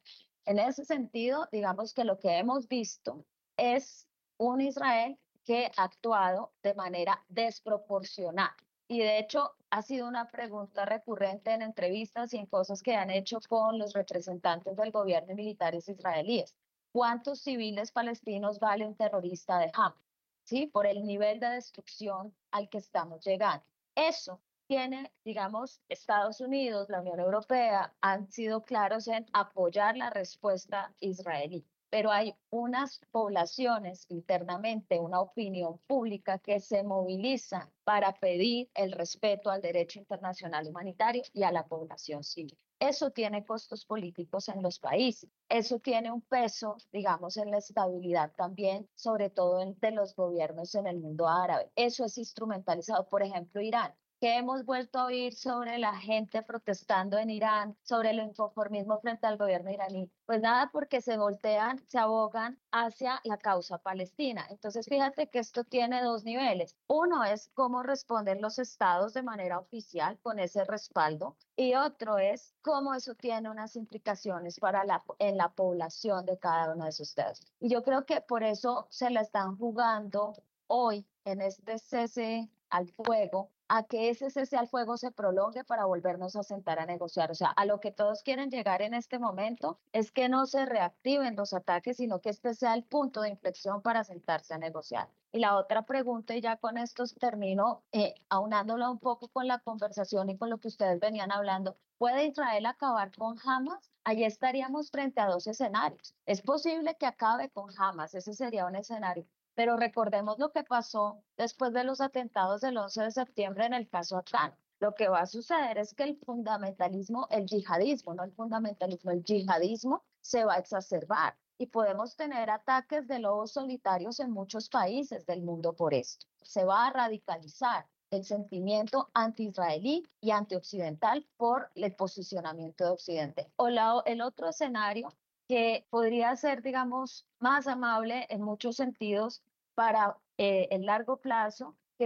En ese sentido, digamos que lo que hemos visto es un Israel que ha actuado de manera desproporcional. Y de hecho, ha sido una pregunta recurrente en entrevistas y en cosas que han hecho con los representantes del gobierno militares israelíes cuántos civiles palestinos vale un terrorista de Hamas, ¿sí? Por el nivel de destrucción al que estamos llegando. Eso tiene, digamos, Estados Unidos, la Unión Europea, han sido claros en apoyar la respuesta israelí. Pero hay unas poblaciones internamente, una opinión pública que se moviliza para pedir el respeto al derecho internacional humanitario y a la población civil. Eso tiene costos políticos en los países. Eso tiene un peso, digamos, en la estabilidad también, sobre todo entre los gobiernos en el mundo árabe. Eso es instrumentalizado. Por ejemplo, Irán. ¿Qué hemos vuelto a oír sobre la gente protestando en Irán, sobre el inconformismo frente al gobierno iraní? Pues nada, porque se voltean, se abogan hacia la causa palestina. Entonces, fíjate que esto tiene dos niveles. Uno es cómo responden los estados de manera oficial con ese respaldo y otro es cómo eso tiene unas implicaciones para la, en la población de cada uno de esos estados. Y yo creo que por eso se la están jugando hoy en este cese al fuego a que ese cese al fuego se prolongue para volvernos a sentar a negociar. O sea, a lo que todos quieren llegar en este momento es que no se reactiven los ataques, sino que este sea el punto de inflexión para sentarse a negociar. Y la otra pregunta, y ya con esto termino, eh, aunándolo un poco con la conversación y con lo que ustedes venían hablando, ¿puede Israel acabar con Hamas? Allí estaríamos frente a dos escenarios. Es posible que acabe con Hamas, ese sería un escenario, pero recordemos lo que pasó después de los atentados del 11 de septiembre en el caso Afgano. Lo que va a suceder es que el fundamentalismo, el yihadismo, no el fundamentalismo, el yihadismo se va a exacerbar y podemos tener ataques de lobos solitarios en muchos países del mundo por esto. Se va a radicalizar el sentimiento anti-israelí y anti-occidental por el posicionamiento de Occidente. O el otro escenario que podría ser, digamos, más amable en muchos sentidos para eh, el largo plazo, que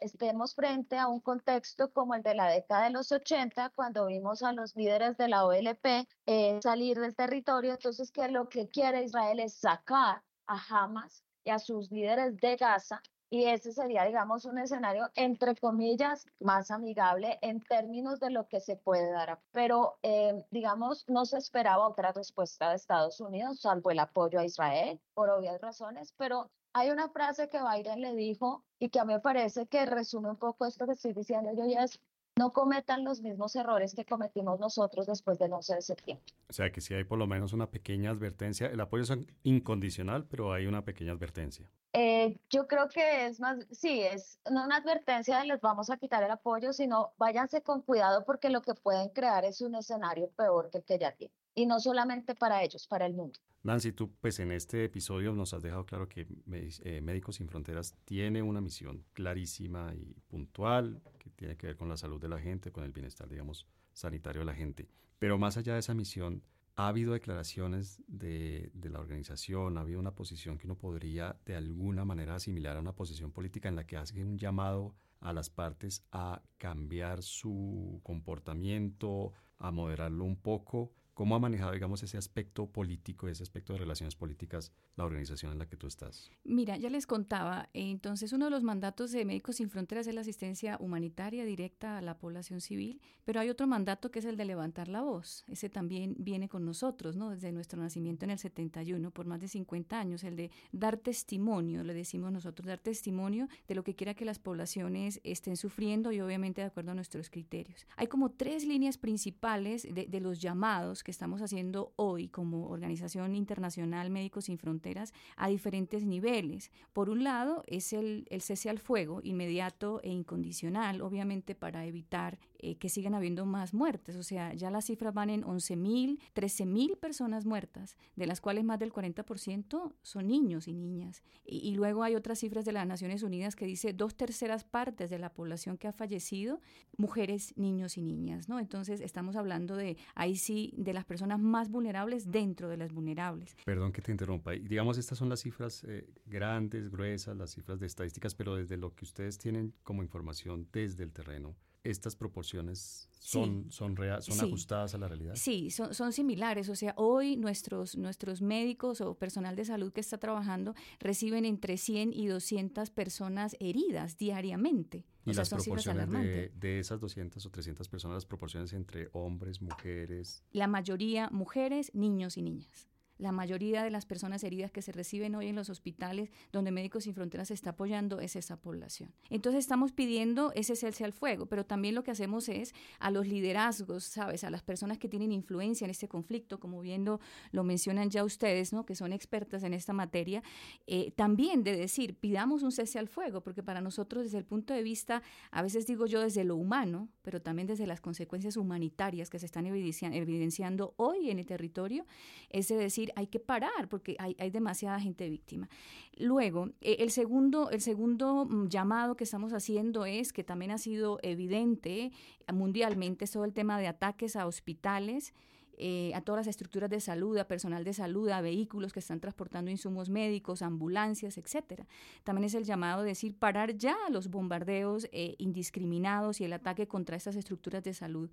estemos frente a un contexto como el de la década de los 80, cuando vimos a los líderes de la OLP eh, salir del territorio. Entonces, que lo que quiere Israel es sacar a Hamas y a sus líderes de Gaza y ese sería, digamos, un escenario, entre comillas, más amigable en términos de lo que se puede dar. Pero, eh, digamos, no se esperaba otra respuesta de Estados Unidos, salvo el apoyo a Israel, por obvias razones, pero hay una frase que Biden le dijo y que a mí me parece que resume un poco esto que estoy diciendo yo, y es, no cometan los mismos errores que cometimos nosotros después del 11 de septiembre. O sea que si hay por lo menos una pequeña advertencia, el apoyo es incondicional, pero hay una pequeña advertencia. Eh, yo creo que es más, sí, es no una advertencia de les vamos a quitar el apoyo, sino váyanse con cuidado porque lo que pueden crear es un escenario peor que el que ya tienen. Y no solamente para ellos, para el mundo. Nancy, tú pues en este episodio nos has dejado claro que eh, Médicos Sin Fronteras tiene una misión clarísima y puntual que tiene que ver con la salud de la gente, con el bienestar, digamos, sanitario de la gente. Pero más allá de esa misión, ha habido declaraciones de, de, la organización, ha habido una posición que uno podría de alguna manera asimilar a una posición política en la que hace un llamado a las partes a cambiar su comportamiento, a moderarlo un poco ¿Cómo ha manejado, digamos, ese aspecto político, ese aspecto de relaciones políticas, la organización en la que tú estás? Mira, ya les contaba, entonces uno de los mandatos de Médicos Sin Fronteras es la asistencia humanitaria directa a la población civil, pero hay otro mandato que es el de levantar la voz. Ese también viene con nosotros, ¿no? Desde nuestro nacimiento en el 71, por más de 50 años, el de dar testimonio, le decimos nosotros, dar testimonio de lo que quiera que las poblaciones estén sufriendo y obviamente de acuerdo a nuestros criterios. Hay como tres líneas principales de, de los llamados que estamos haciendo hoy como Organización Internacional Médicos Sin Fronteras a diferentes niveles. Por un lado, es el, el cese al fuego inmediato e incondicional, obviamente para evitar eh, que sigan habiendo más muertes. O sea, ya las cifras van en 11.000, 13.000 personas muertas, de las cuales más del 40% son niños y niñas. Y, y, luego hay otras cifras de las Naciones Unidas que dice dos terceras partes de la población que ha fallecido, mujeres, niños y niñas, ¿no? Entonces estamos hablando de, ahí sí, de las personas más vulnerables dentro de las vulnerables. Perdón que te interrumpa. Digamos, estas son las cifras eh, grandes, gruesas, las cifras de estadísticas, pero desde lo que ustedes tienen como información desde el terreno, estas proporciones son, sí. son, rea son sí. ajustadas a la realidad. Sí, son, son, similares. O sea, hoy nuestros, nuestros médicos o personal de salud que está trabajando reciben entre 100 y 200 personas heridas diariamente. ¿Y o sea, las proporciones de, de, esas 200 o 300 personas, las proporciones entre hombres, mujeres? La mayoría mujeres, niños y niñas la mayoría de las personas heridas que se reciben hoy en los hospitales donde Médicos Sin Fronteras está apoyando es esa población. Entonces estamos pidiendo ese cese al fuego, pero también lo que hacemos es a los liderazgos, ¿sabes? A las personas que tienen influencia en este conflicto, como viendo lo mencionan ya ustedes, ¿no? Que son expertas en esta materia, eh, también de decir, pidamos un cese al fuego, porque para nosotros desde el punto de vista, a veces digo yo desde lo humano, pero también desde las consecuencias humanitarias que se están evidenciando hoy en el territorio, es de decir, hay que parar porque hay, demasiada gente víctima. Luego, eh, el, segundo, el segundo llamado que estamos haciendo es, que también ha sido evidente mundialmente, todo el tema de ataques a hospitales, eh, a todas las estructuras de salud, a personal de salud, a vehículos que están transportando insumos médicos, ambulancias, etcétera. También es el llamado de decir parar ya los bombardeos eh, indiscriminados y el ataque contra estas estructuras de salud.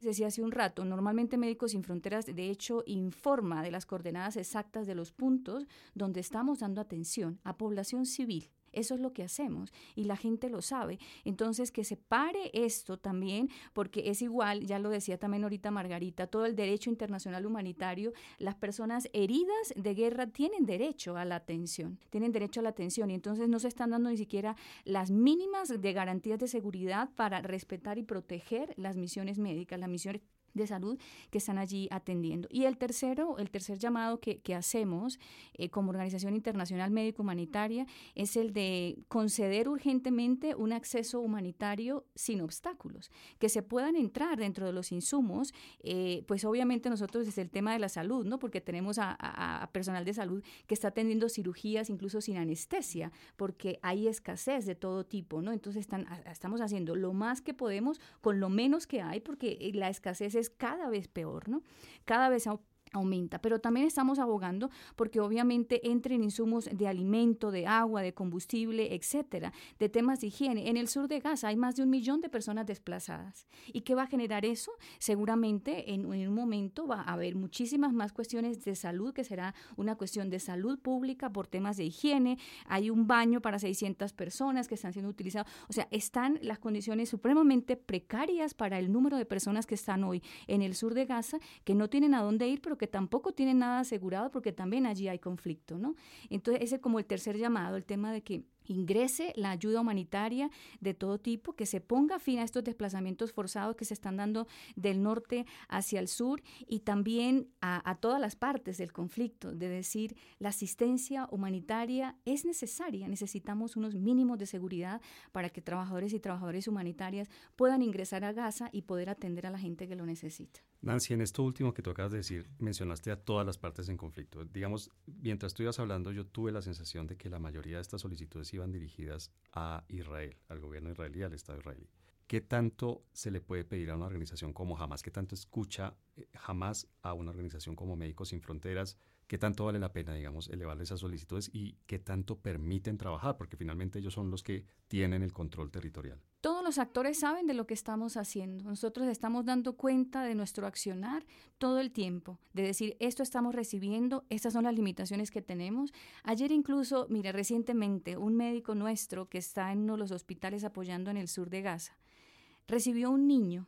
Decía hace un rato, normalmente Médicos Sin Fronteras de hecho informa de las coordenadas exactas de los puntos donde estamos dando atención a población civil eso es lo que hacemos y la gente lo sabe. Entonces, que se pare esto también, porque es igual, ya lo decía también ahorita Margarita, todo el derecho internacional humanitario, las personas heridas de guerra tienen derecho a la atención, tienen derecho a la atención y entonces no se están dando ni siquiera las mínimas de garantías de seguridad para respetar y proteger las misiones médicas, las misiones de salud que están allí atendiendo. Y el tercero, el tercer llamado que, que hacemos eh, como Organización Internacional Médico Humanitaria es el de conceder urgentemente un acceso humanitario sin obstáculos, que se puedan entrar dentro de los insumos, eh, pues obviamente nosotros desde el tema de la salud, ¿no? Porque tenemos a, a, personal de salud que está atendiendo cirugías incluso sin anestesia, porque hay escasez de todo tipo, ¿no? Entonces están, estamos haciendo lo más que podemos con lo menos que hay, porque la escasez es cada vez peor, ¿no? Cada vez aumenta, pero también estamos abogando porque obviamente entren insumos de alimento, de agua, de combustible, etcétera, de temas de higiene. En el sur de Gaza hay más de un millón de personas desplazadas. ¿Y qué va a generar eso? Seguramente en, un momento va a haber muchísimas más cuestiones de salud, que será una cuestión de salud pública por temas de higiene. Hay un baño para 600 personas que están siendo utilizados. O sea, están las condiciones supremamente precarias para el número de personas que están hoy en el sur de Gaza, que no tienen a dónde ir, pero que tampoco tienen nada asegurado porque también allí hay conflicto, ¿no? Entonces, ese es como el tercer llamado, el tema de que ingrese la ayuda humanitaria de todo tipo, que se ponga fin a estos desplazamientos forzados que se están dando del norte hacia el sur y también a, todas las partes del conflicto, de decir, la asistencia humanitaria es necesaria, necesitamos unos mínimos de seguridad para que trabajadores y trabajadoras humanitarias puedan ingresar a Gaza y poder atender a la gente que lo necesita. Nancy, en esto último que tú acabas de decir, mencionaste a todas las partes en conflicto. Digamos, mientras tú ibas hablando, yo tuve la sensación de que la mayoría de estas solicitudes iban dirigidas a Israel, al gobierno israelí, al Estado israelí. ¿Qué tanto se le puede pedir a una organización como Hamas? ¿Qué tanto escucha Hamas a una organización como Médicos Sin Fronteras? ¿Qué tanto vale la pena, digamos, elevar esas solicitudes y qué tanto permiten trabajar? Porque finalmente ellos son los que tienen el control territorial los actores saben de lo que estamos haciendo. Nosotros estamos dando cuenta de nuestro accionar todo el tiempo, de decir, esto estamos recibiendo, estas son las limitaciones que tenemos. Ayer incluso, mire, recientemente un médico nuestro que está en uno de los hospitales apoyando en el sur de Gaza, recibió un niño.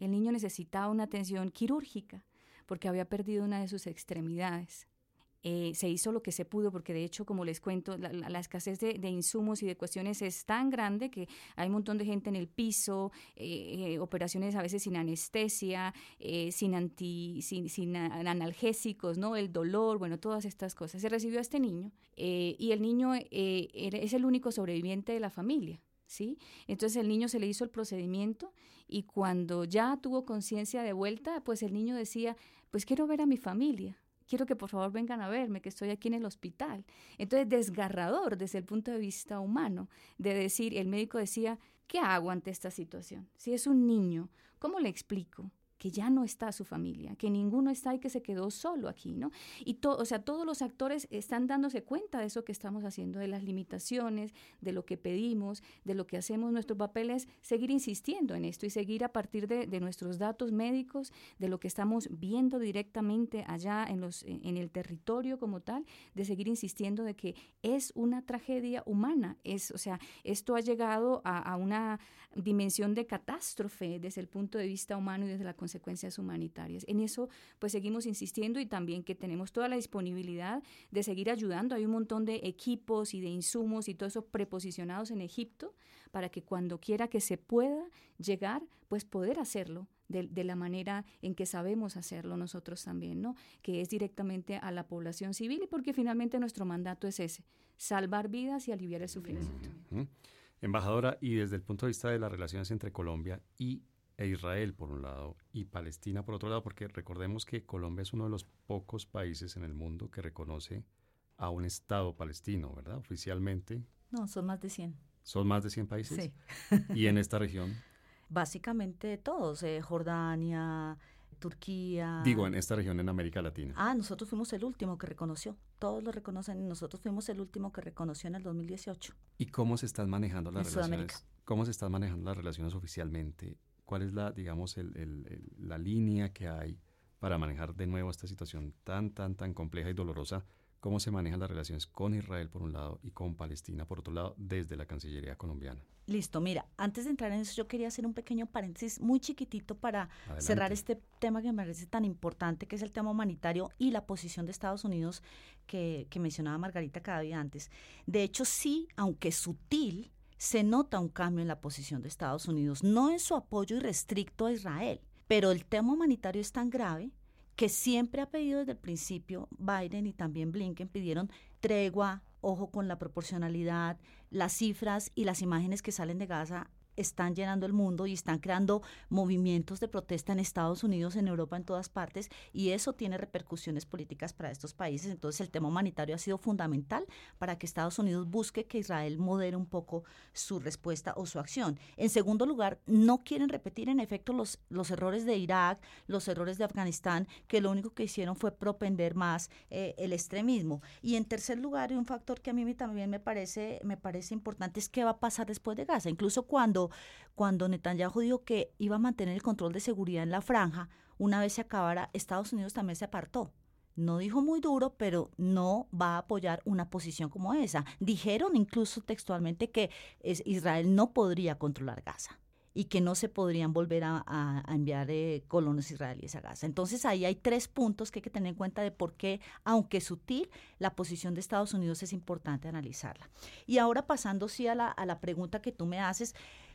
El niño necesitaba una atención quirúrgica porque había perdido una de sus extremidades. Eh, se hizo lo que se pudo, porque de hecho, como les cuento, la, escasez de, insumos y de cuestiones es tan grande que hay un montón de gente en el piso, eh, eh, operaciones a veces sin anestesia, sin, anti, sin, sin, analgésicos, ¿no? el dolor, bueno, todas estas cosas. Se recibió a este niño y el niño es el único sobreviviente de la familia. ¿Sí? Entonces el niño se le hizo el procedimiento y cuando ya tuvo conciencia de vuelta, pues el niño decía, pues quiero ver a mi familia, quiero que por favor vengan a verme, que estoy aquí en el hospital. Entonces, desgarrador desde el punto de vista humano, de decir, el médico decía, ¿qué hago ante esta situación? Si es un niño, ¿cómo le explico? Que ya no está su familia, que ninguno está y que se quedó solo aquí, ¿no? Y todo, o sea, todos los actores están dándose cuenta de eso que estamos haciendo, de las limitaciones, de lo que pedimos, de lo que hacemos. Nuestro papel es seguir insistiendo en esto y seguir a partir de, nuestros datos médicos, de lo que estamos viendo directamente allá en, los, en el territorio como tal, de seguir insistiendo de que es una tragedia humana. Es, o sea, esto ha llegado a, una dimensión de catástrofe desde el punto de vista humano y desde la consecuencias humanitarias. En eso pues seguimos insistiendo y también que tenemos toda la disponibilidad de seguir ayudando. Hay un montón de equipos y de insumos y todo eso preposicionados en Egipto para que cuando quiera que se pueda llegar, pues poder hacerlo de, de, la manera en que sabemos hacerlo nosotros también, ¿no? Que es directamente a la población civil y porque finalmente nuestro mandato es ese, salvar vidas y aliviar el sufrimiento. Embajadora, y desde el punto de vista de las relaciones entre Colombia y e Israel por un lado y Palestina por otro lado, porque recordemos que Colombia es uno de los pocos países en el mundo que reconoce a un Estado palestino, ¿verdad? Oficialmente. No, son más de 100. ¿Son más de 100 países? Sí. ¿Y en esta región? (laughs) Básicamente todos, eh, Jordania, Turquía. Digo, en esta región en América Latina. Ah, nosotros fuimos el último que reconoció. Todos lo reconocen y nosotros fuimos el último que reconoció en el 2018. ¿Y cómo se están manejando las relaciones? ¿Cómo se están manejando las relaciones oficialmente cuál es la, digamos, la línea que hay para manejar de nuevo esta situación tan, tan, tan compleja y dolorosa, cómo se manejan las relaciones con Israel por un lado y con Palestina por otro lado desde la Cancillería colombiana. Listo, mira, antes de entrar en eso yo quería hacer un pequeño paréntesis muy chiquitito para cerrar este tema que me parece tan importante, que es el tema humanitario y la posición de Estados Unidos que, que mencionaba Margarita cada día antes. De hecho, sí, aunque sutil, se nota un cambio en la posición de Estados Unidos, no en su apoyo irrestricto a Israel, pero el tema humanitario es tan grave que siempre ha pedido desde el principio, Biden y también Blinken pidieron tregua, ojo con la proporcionalidad, las cifras y las imágenes que salen de Gaza están llenando el mundo y están creando movimientos de protesta en Estados Unidos, en Europa, en todas partes, y eso tiene repercusiones políticas para estos países. Entonces el tema humanitario ha sido fundamental para que Estados Unidos busque que Israel modere un poco su respuesta o su acción. En segundo lugar, no quieren repetir en efecto los, los errores de Irak, los errores de Afganistán, que lo único que hicieron fue propender más eh, el extremismo. Y en tercer lugar, y un factor que a mí también me parece, me parece importante es qué va a pasar después de Gaza. Incluso cuando cuando, Netanyahu dijo que iba a mantener el control de seguridad en la franja, una vez se acabara, Estados Unidos también se apartó. No dijo muy duro, pero no va a apoyar una posición como esa. Dijeron incluso textualmente que Israel no podría controlar Gaza y que no se podrían volver a, enviar eh, colonos israelíes a Gaza. Entonces ahí hay tres puntos que hay que tener en cuenta de por qué, aunque sutil, la posición de Estados Unidos es importante analizarla. Y ahora pasando sí a la, a la pregunta que tú me haces,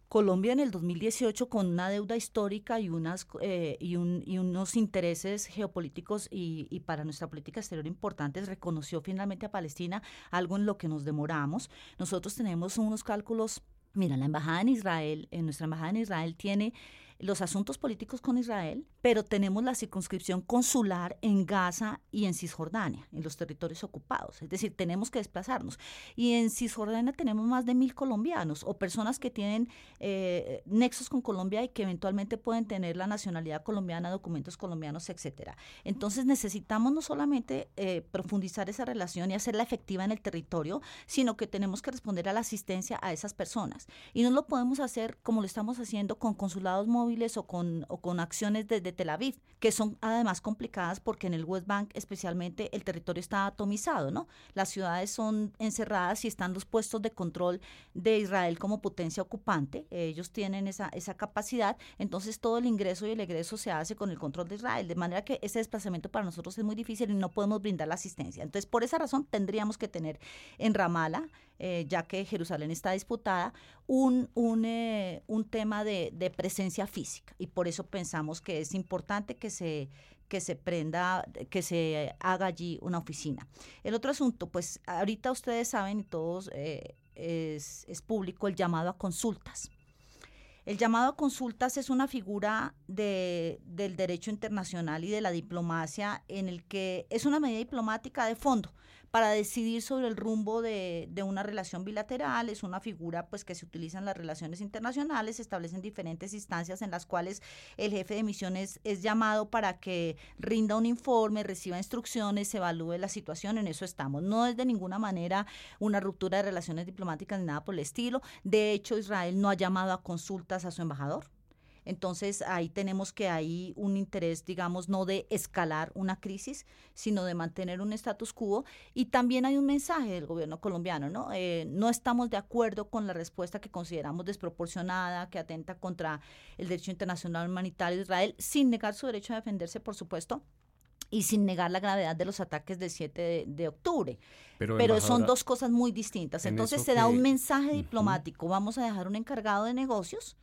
Colombia en el 2018 con una deuda histórica y, unas, eh, y, unos intereses geopolíticos y, para nuestra política exterior importantes, reconoció finalmente a Palestina, algo en lo que nos demoramos. Nosotros tenemos unos cálculos, mira, la embajada en Israel, en nuestra embajada en Israel tiene los asuntos políticos con Israel, pero tenemos la circunscripción consular en Gaza y en Cisjordania, en los territorios ocupados. Es decir, tenemos que desplazarnos. Y en Cisjordania tenemos más de mil colombianos o personas que tienen eh, nexos con Colombia y que eventualmente pueden tener la nacionalidad colombiana, documentos colombianos, etcétera. Entonces necesitamos no solamente eh, profundizar esa relación y hacerla efectiva en el territorio, sino que tenemos que responder a la asistencia a esas personas. Y no lo podemos hacer como lo estamos haciendo con consulados móviles o con, o con acciones desde Tel Aviv, que son además complicadas porque en el West Bank especialmente el territorio está atomizado, ¿no? Las ciudades son encerradas y están los puestos de control de Israel como potencia ocupante. Ellos tienen esa, esa capacidad, entonces todo el ingreso y el egreso se hace con el control de Israel, de manera que ese desplazamiento para nosotros es muy difícil y no podemos brindar la asistencia. Entonces, por esa razón tendríamos que tener en Ramala eh, ya que Jerusalén está disputada, un, un, eh, un tema de, de, presencia física. Y por eso pensamos que es importante que se, que se prenda, que se haga allí una oficina. El otro asunto, pues ahorita ustedes saben y todos eh, es, es público el llamado a consultas. El llamado a consultas es una figura de, del derecho internacional y de la diplomacia en el que es una medida diplomática de fondo para decidir sobre el rumbo de, de, una relación bilateral. Es una figura pues que se utiliza en las relaciones internacionales, se establecen diferentes instancias en las cuales el jefe de misiones es llamado para que rinda un informe, reciba instrucciones, evalúe la situación, en eso estamos. No es de ninguna manera una ruptura de relaciones diplomáticas ni nada por el estilo. De hecho, Israel no ha llamado a consultas a su embajador. Entonces ahí tenemos que hay un interés, digamos, no de escalar una crisis, sino de mantener un status quo. Y también hay un mensaje del gobierno colombiano, ¿no? Eh, no estamos de acuerdo con la respuesta que consideramos desproporcionada, que atenta contra el derecho internacional humanitario de Israel, sin negar su derecho a defenderse, por supuesto, y sin negar la gravedad de los ataques del 7 de, de octubre. Pero, Pero son dos cosas muy distintas. Entonces se da un mensaje diplomático, vamos a dejar un encargado de negocios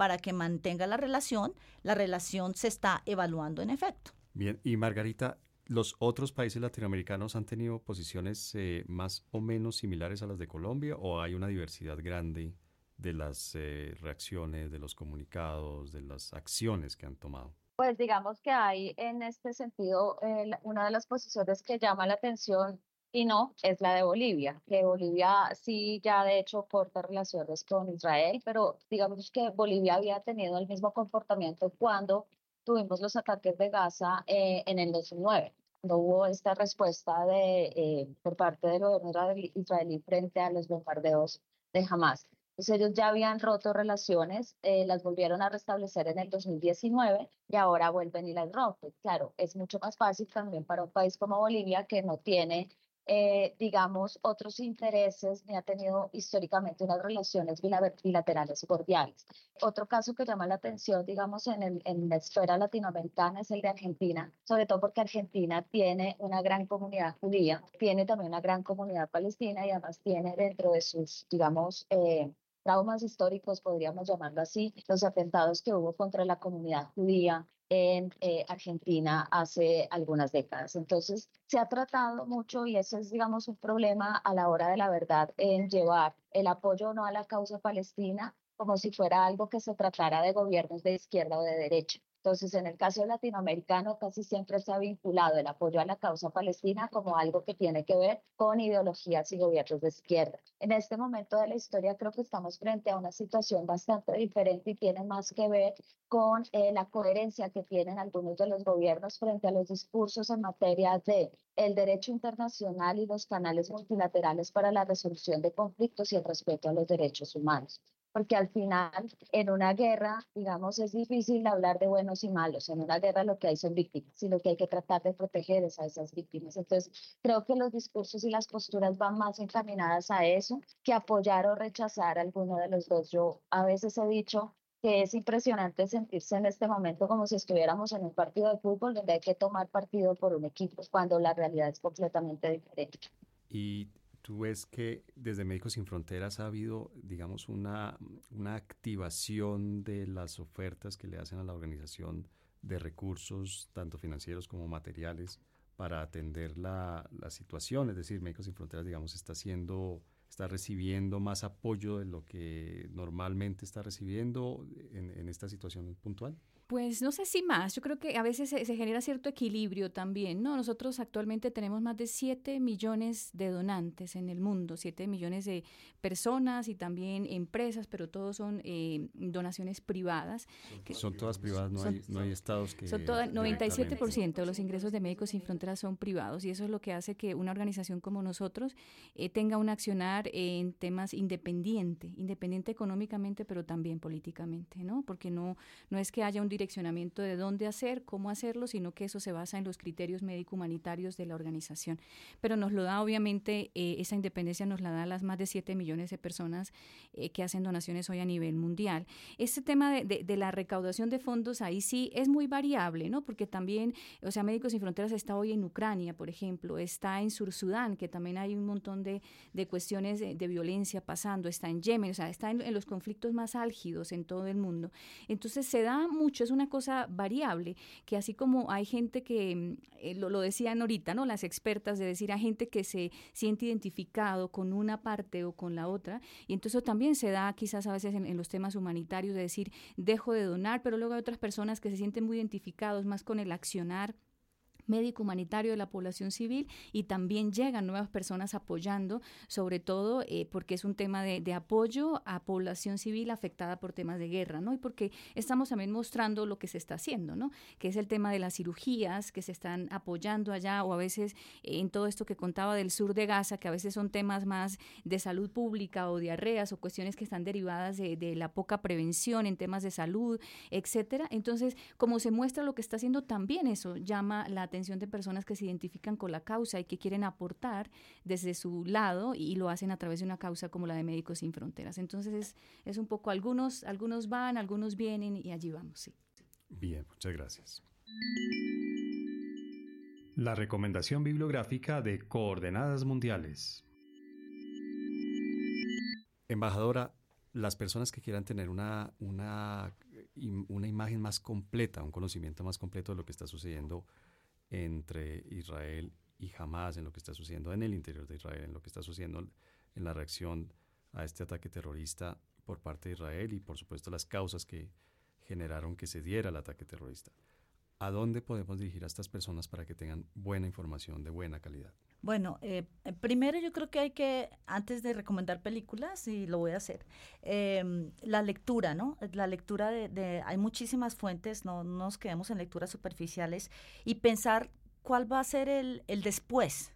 para que mantenga la relación, la relación se está evaluando en efecto. Bien, y Margarita, ¿los otros países latinoamericanos han tenido posiciones eh, más o menos similares a las de Colombia o hay una diversidad grande de las eh, reacciones, de los comunicados, de las acciones que han tomado? Pues digamos que hay en este sentido eh, una de las posiciones que llama la atención y no es la de Bolivia, que Bolivia sí ya de hecho corta relaciones con Israel, pero digamos que Bolivia había tenido el mismo comportamiento cuando tuvimos los ataques de Gaza eh, en el 2009. No hubo esta respuesta de, eh, por parte del gobierno israelí frente a los bombardeos de Hamas. Entonces ellos ya habían roto relaciones, eh, las volvieron a restablecer en el 2019 y ahora vuelven y las rompen. Claro, es mucho más fácil también para un país como Bolivia que no tiene eh, digamos, otros intereses ni ha tenido históricamente unas relaciones bilaterales cordiales. Otro caso que llama la atención, digamos, en, el, en la esfera latinoamericana es el de Argentina, sobre todo porque Argentina tiene una gran comunidad judía, tiene también una gran comunidad palestina y además tiene dentro de sus, digamos, eh, traumas históricos, podríamos llamarlo así, los atentados que hubo contra la comunidad judía en eh, Argentina hace algunas décadas. Entonces, se ha tratado mucho y ese es, digamos, un problema a la hora de la verdad en llevar el apoyo no a la causa palestina como si fuera algo que se tratara de gobiernos de izquierda o de derecha. Entonces, en el caso latinoamericano, casi siempre ha vinculado el apoyo a la causa palestina como algo que tiene que ver con ideologías y gobiernos de izquierda. En este momento de la historia creo que estamos frente a una situación bastante diferente y tiene más que ver con eh, la coherencia que tienen algunos de los gobiernos frente a los discursos en materia de el derecho internacional y los canales multilaterales para la resolución de conflictos y el respeto a los derechos humanos porque al final en una guerra, digamos, es difícil hablar de buenos y malos. En una guerra lo que hay son víctimas y lo que hay que tratar de proteger es a esas víctimas. Entonces, creo que los discursos y las posturas van más encaminadas a eso que apoyar o rechazar alguno de los dos. Yo a veces he dicho que es impresionante sentirse en este momento como si estuviéramos en un partido de fútbol donde hay que tomar partido por un equipo, cuando la realidad es completamente diferente. Y tú ves que desde Médicos Sin Fronteras ha habido, digamos, una, una activación de las ofertas que le hacen a la organización de recursos, tanto financieros como materiales, para atender la, la situación. Es decir, Médicos Sin Fronteras, digamos, está haciendo está recibiendo más apoyo de lo que normalmente está recibiendo en esta situación puntual? Pues no sé si más, yo creo que a veces se, genera cierto equilibrio también, ¿no? Nosotros actualmente tenemos más de 7 millones de donantes en el mundo, 7 millones de personas y también empresas, pero todos son eh, donaciones privadas. son todas privadas, no, hay, no hay estados que... Son todas, 97% de los ingresos de Médicos Sin Fronteras son privados y eso es lo que hace que una organización como nosotros eh, tenga un accionar en temas independiente, independiente económicamente, pero también políticamente, ¿no? Porque no, no es que haya un direccionamiento de dónde hacer, cómo hacerlo, sino que eso se basa en los criterios médico-humanitarios de la organización. Pero nos lo da, obviamente, eh, esa independencia nos la da a las más de 7 millones de personas eh, que hacen donaciones hoy a nivel mundial. Este tema de, de, la recaudación de fondos ahí sí es muy variable, ¿no? Porque también, o sea, Médicos Sin Fronteras está hoy en Ucrania, por ejemplo, está en Sur Sudán, que también hay un montón de, de cuestiones de, violencia pasando, está en Yemen, o sea, está en, en los conflictos más álgidos en todo el mundo. Entonces se da mucho una cosa variable, que así como hay gente que, mm, eh, lo, lo, decían ahorita, ¿no? Las expertas de decir a gente que se siente identificado con una parte o con la otra, y entonces también se da quizás a veces en, en los temas humanitarios de decir, dejo de donar, pero luego hay otras personas que se sienten muy identificados más con el accionar médico humanitario de la población civil y también llegan nuevas personas apoyando, sobre todo eh, porque es un tema de, apoyo a población civil afectada por temas de guerra, ¿no? Y porque estamos también mostrando lo que se está haciendo, ¿no? Que es el tema de las cirugías que se están apoyando allá o a veces en todo esto que contaba del sur de Gaza, que a veces son temas más de salud pública o diarreas o cuestiones que están derivadas de, de la poca prevención en temas de salud, etcétera. Entonces, como se muestra lo que está haciendo, también eso llama la atención de personas que se identifican con la causa y que quieren aportar desde su lado y lo hacen a través de una causa como la de Médicos Sin Fronteras. Entonces es, es un poco, algunos, algunos van, algunos vienen y allí vamos, sí. Bien, muchas gracias. La recomendación bibliográfica de Coordenadas Mundiales. Embajadora, las personas que quieran tener una, una, una imagen más completa, un conocimiento más completo de lo que está sucediendo entre Israel y Hamas, en lo que está sucediendo en el interior de Israel, en lo que está sucediendo en la reacción a este ataque terrorista por parte de Israel y por supuesto las causas que generaron que se diera el ataque terrorista. ¿A dónde podemos dirigir a estas personas para que tengan buena información de buena calidad? Bueno, eh, eh, primero yo creo que hay que, antes de recomendar películas, y lo voy a hacer, em, la lectura, ¿no? La lectura de, hay muchísimas fuentes, no, nos quedemos en lecturas superficiales, y pensar cuál va a ser el, el después,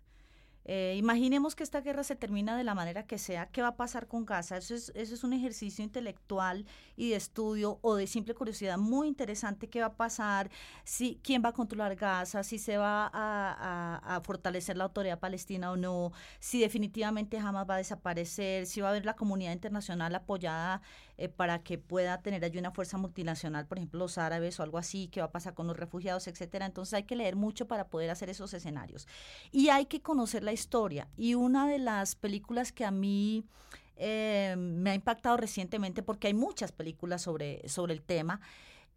eh, imaginemos que esta guerra se termina de la manera que sea, ¿qué va a pasar con Gaza? Eso es, eso es un ejercicio intelectual y de estudio o de simple curiosidad muy interesante. ¿Qué va a pasar? Si, ¿Quién va a controlar Gaza? ¿Si se va a, fortalecer la autoridad palestina o no? ¿Si definitivamente jamás va a desaparecer? ¿Si va a haber la comunidad internacional apoyada eh, para que pueda tener allí una fuerza multinacional, por ejemplo, los árabes o algo así? ¿Qué va a pasar con los refugiados, etcétera? Entonces hay que leer mucho para poder hacer esos escenarios. Y hay que conocer la historia. Y una de las películas que a mí eh, me ha impactado recientemente, porque hay muchas películas sobre, sobre el tema,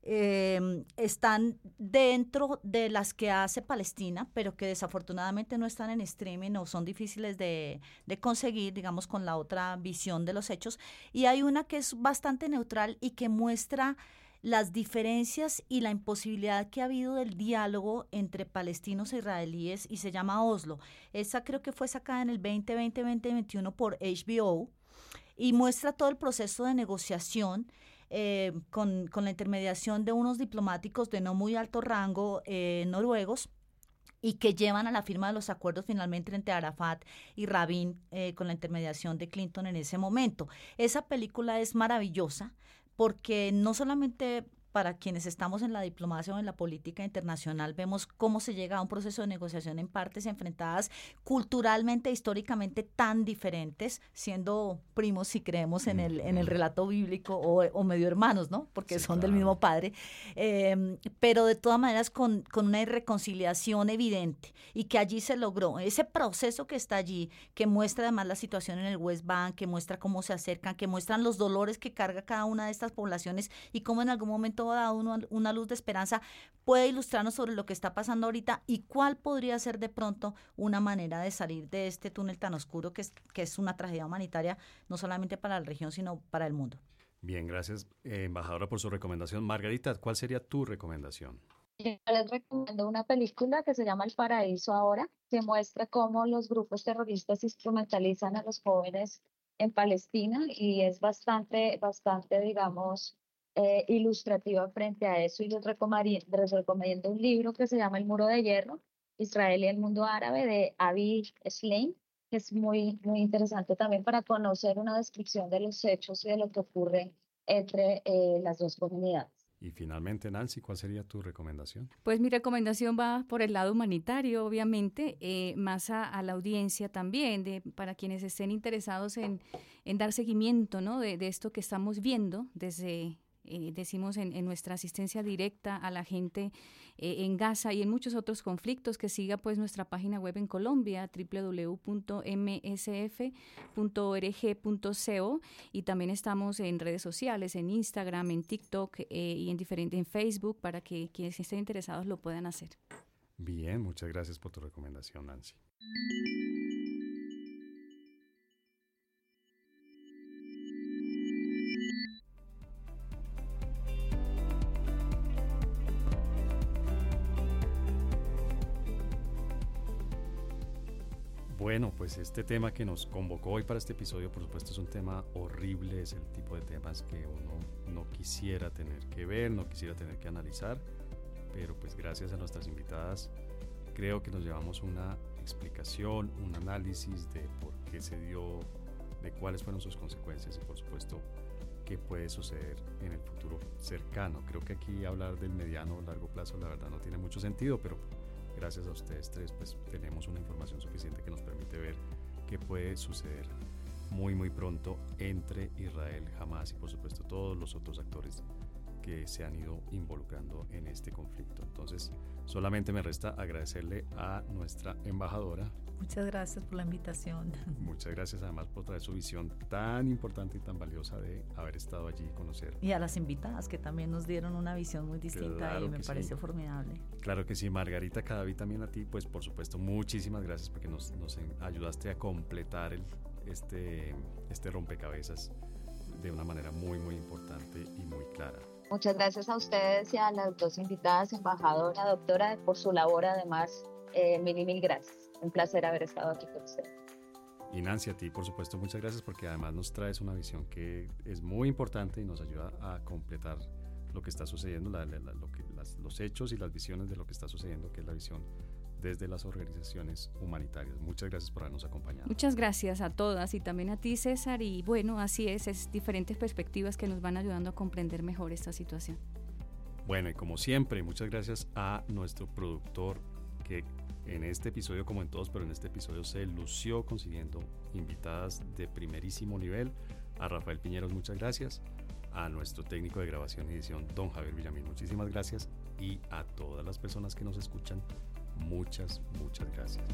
eh, están dentro de las que hace Palestina, pero que desafortunadamente no están en streaming o son difíciles de, de, conseguir, digamos, con la otra visión de los hechos. Y hay una que es bastante neutral y que muestra las diferencias y la imposibilidad que ha habido del diálogo entre palestinos e israelíes y se llama Oslo. Esa creo que fue sacada en el 2020-2021 por HBO y muestra todo el proceso de negociación eh, con, la intermediación de unos diplomáticos de no muy alto rango eh, noruegos y que llevan a la firma de los acuerdos finalmente entre Arafat y Rabin eh, con la intermediación de Clinton en ese momento. Esa película es maravillosa porque no solamente para quienes estamos en la diplomacia o en la política internacional, vemos cómo se llega a un proceso de negociación en partes enfrentadas culturalmente, históricamente tan diferentes, siendo primos si creemos en el, en el relato bíblico o, medio hermanos, ¿no? Porque son del mismo padre, em, pero de todas maneras con, con una irreconciliación evidente y que allí se logró. Ese proceso que está allí, que muestra además la situación en el West Bank, que muestra cómo se acercan, que muestran los dolores que carga cada una de estas poblaciones y cómo en algún momento momento dado una, una luz de esperanza, puede ilustrarnos sobre lo que está pasando ahorita y cuál podría ser de pronto una manera de salir de este túnel tan oscuro que es, que es una tragedia humanitaria, no solamente para la región, sino para el mundo. Bien, gracias, eh, embajadora, por su recomendación. Margarita, ¿cuál sería tu recomendación? Yo les recomiendo una película que se llama El Paraíso Ahora, que muestra cómo los grupos terroristas instrumentalizan a los jóvenes en Palestina y es bastante, bastante, digamos, eh, ilustrativa frente a eso. Y les recomiendo, les recomiendo un libro que se llama El Muro de Hierro, Israel y el Mundo Árabe, de Avi Schlein, que es muy, muy interesante también para conocer una descripción de los hechos y de lo que ocurre entre eh, las dos comunidades. Y finalmente, Nancy, ¿cuál sería tu recomendación? Pues mi recomendación va por el lado humanitario, obviamente, eh, más a, la audiencia también, de, para quienes estén interesados en, en dar seguimiento ¿no? de, de, esto que estamos viendo desde eh, decimos en, nuestra asistencia directa a la gente eh, en Gaza y en muchos otros conflictos, que siga pues nuestra página web en Colombia, www.msf.org.co y también estamos en redes sociales, en Instagram, en TikTok eh, y en, diferente, en Facebook para que quienes estén interesados lo puedan hacer. Bien, muchas gracias por tu recomendación, Nancy. Pues este tema que nos convocó hoy para este episodio, por supuesto, es un tema horrible, es el tipo de temas que uno no quisiera tener que ver, no quisiera tener que analizar, pero pues gracias a nuestras invitadas creo que nos llevamos una explicación, un análisis de por qué se dio, de cuáles fueron sus consecuencias y por supuesto qué puede suceder en el futuro cercano. Creo que aquí hablar del mediano o largo plazo la verdad no tiene mucho sentido, pero gracias a ustedes tres, pues tenemos una información suficiente que nos permite ver qué puede suceder muy muy pronto entre Israel, Hamas y por supuesto todos los otros actores que se han ido involucrando en este conflicto. Entonces, solamente me resta agradecerle a nuestra embajadora, Muchas gracias por la invitación. (laughs) Muchas gracias además por traer su visión tan importante y tan valiosa de haber estado allí y conocer. Y a las invitadas que también nos dieron una visión muy distinta y me pareció formidable. Claro que sí, Margarita Cadaví también a ti, pues por supuesto muchísimas gracias porque nos, nos ayudaste a completar el, este, este rompecabezas de una manera muy muy importante y muy clara. Muchas gracias a ustedes y a las dos invitadas, embajadora, doctora, por su labor además. Eh, mil y mil gracias. Un placer haber estado aquí con usted. Y Nancy, a ti, por supuesto, muchas gracias porque además nos traes una visión que es muy importante y nos ayuda a completar lo que está sucediendo, los hechos y las visiones de lo que está sucediendo, que es la visión desde las organizaciones humanitarias. Muchas gracias por habernos acompañado. Muchas gracias a todas y también a ti, César. Y bueno, así es, es diferentes perspectivas que nos van ayudando a comprender mejor esta situación. Bueno, y como siempre, muchas gracias a nuestro productor que en este episodio como en todos, pero en este episodio se lució consiguiendo invitadas de primerísimo nivel. A Rafael Piñeros, muchas gracias. A nuestro técnico de grabación y edición, don Javier Villamil, muchísimas gracias. Y a todas las personas que nos escuchan, muchas, muchas gracias.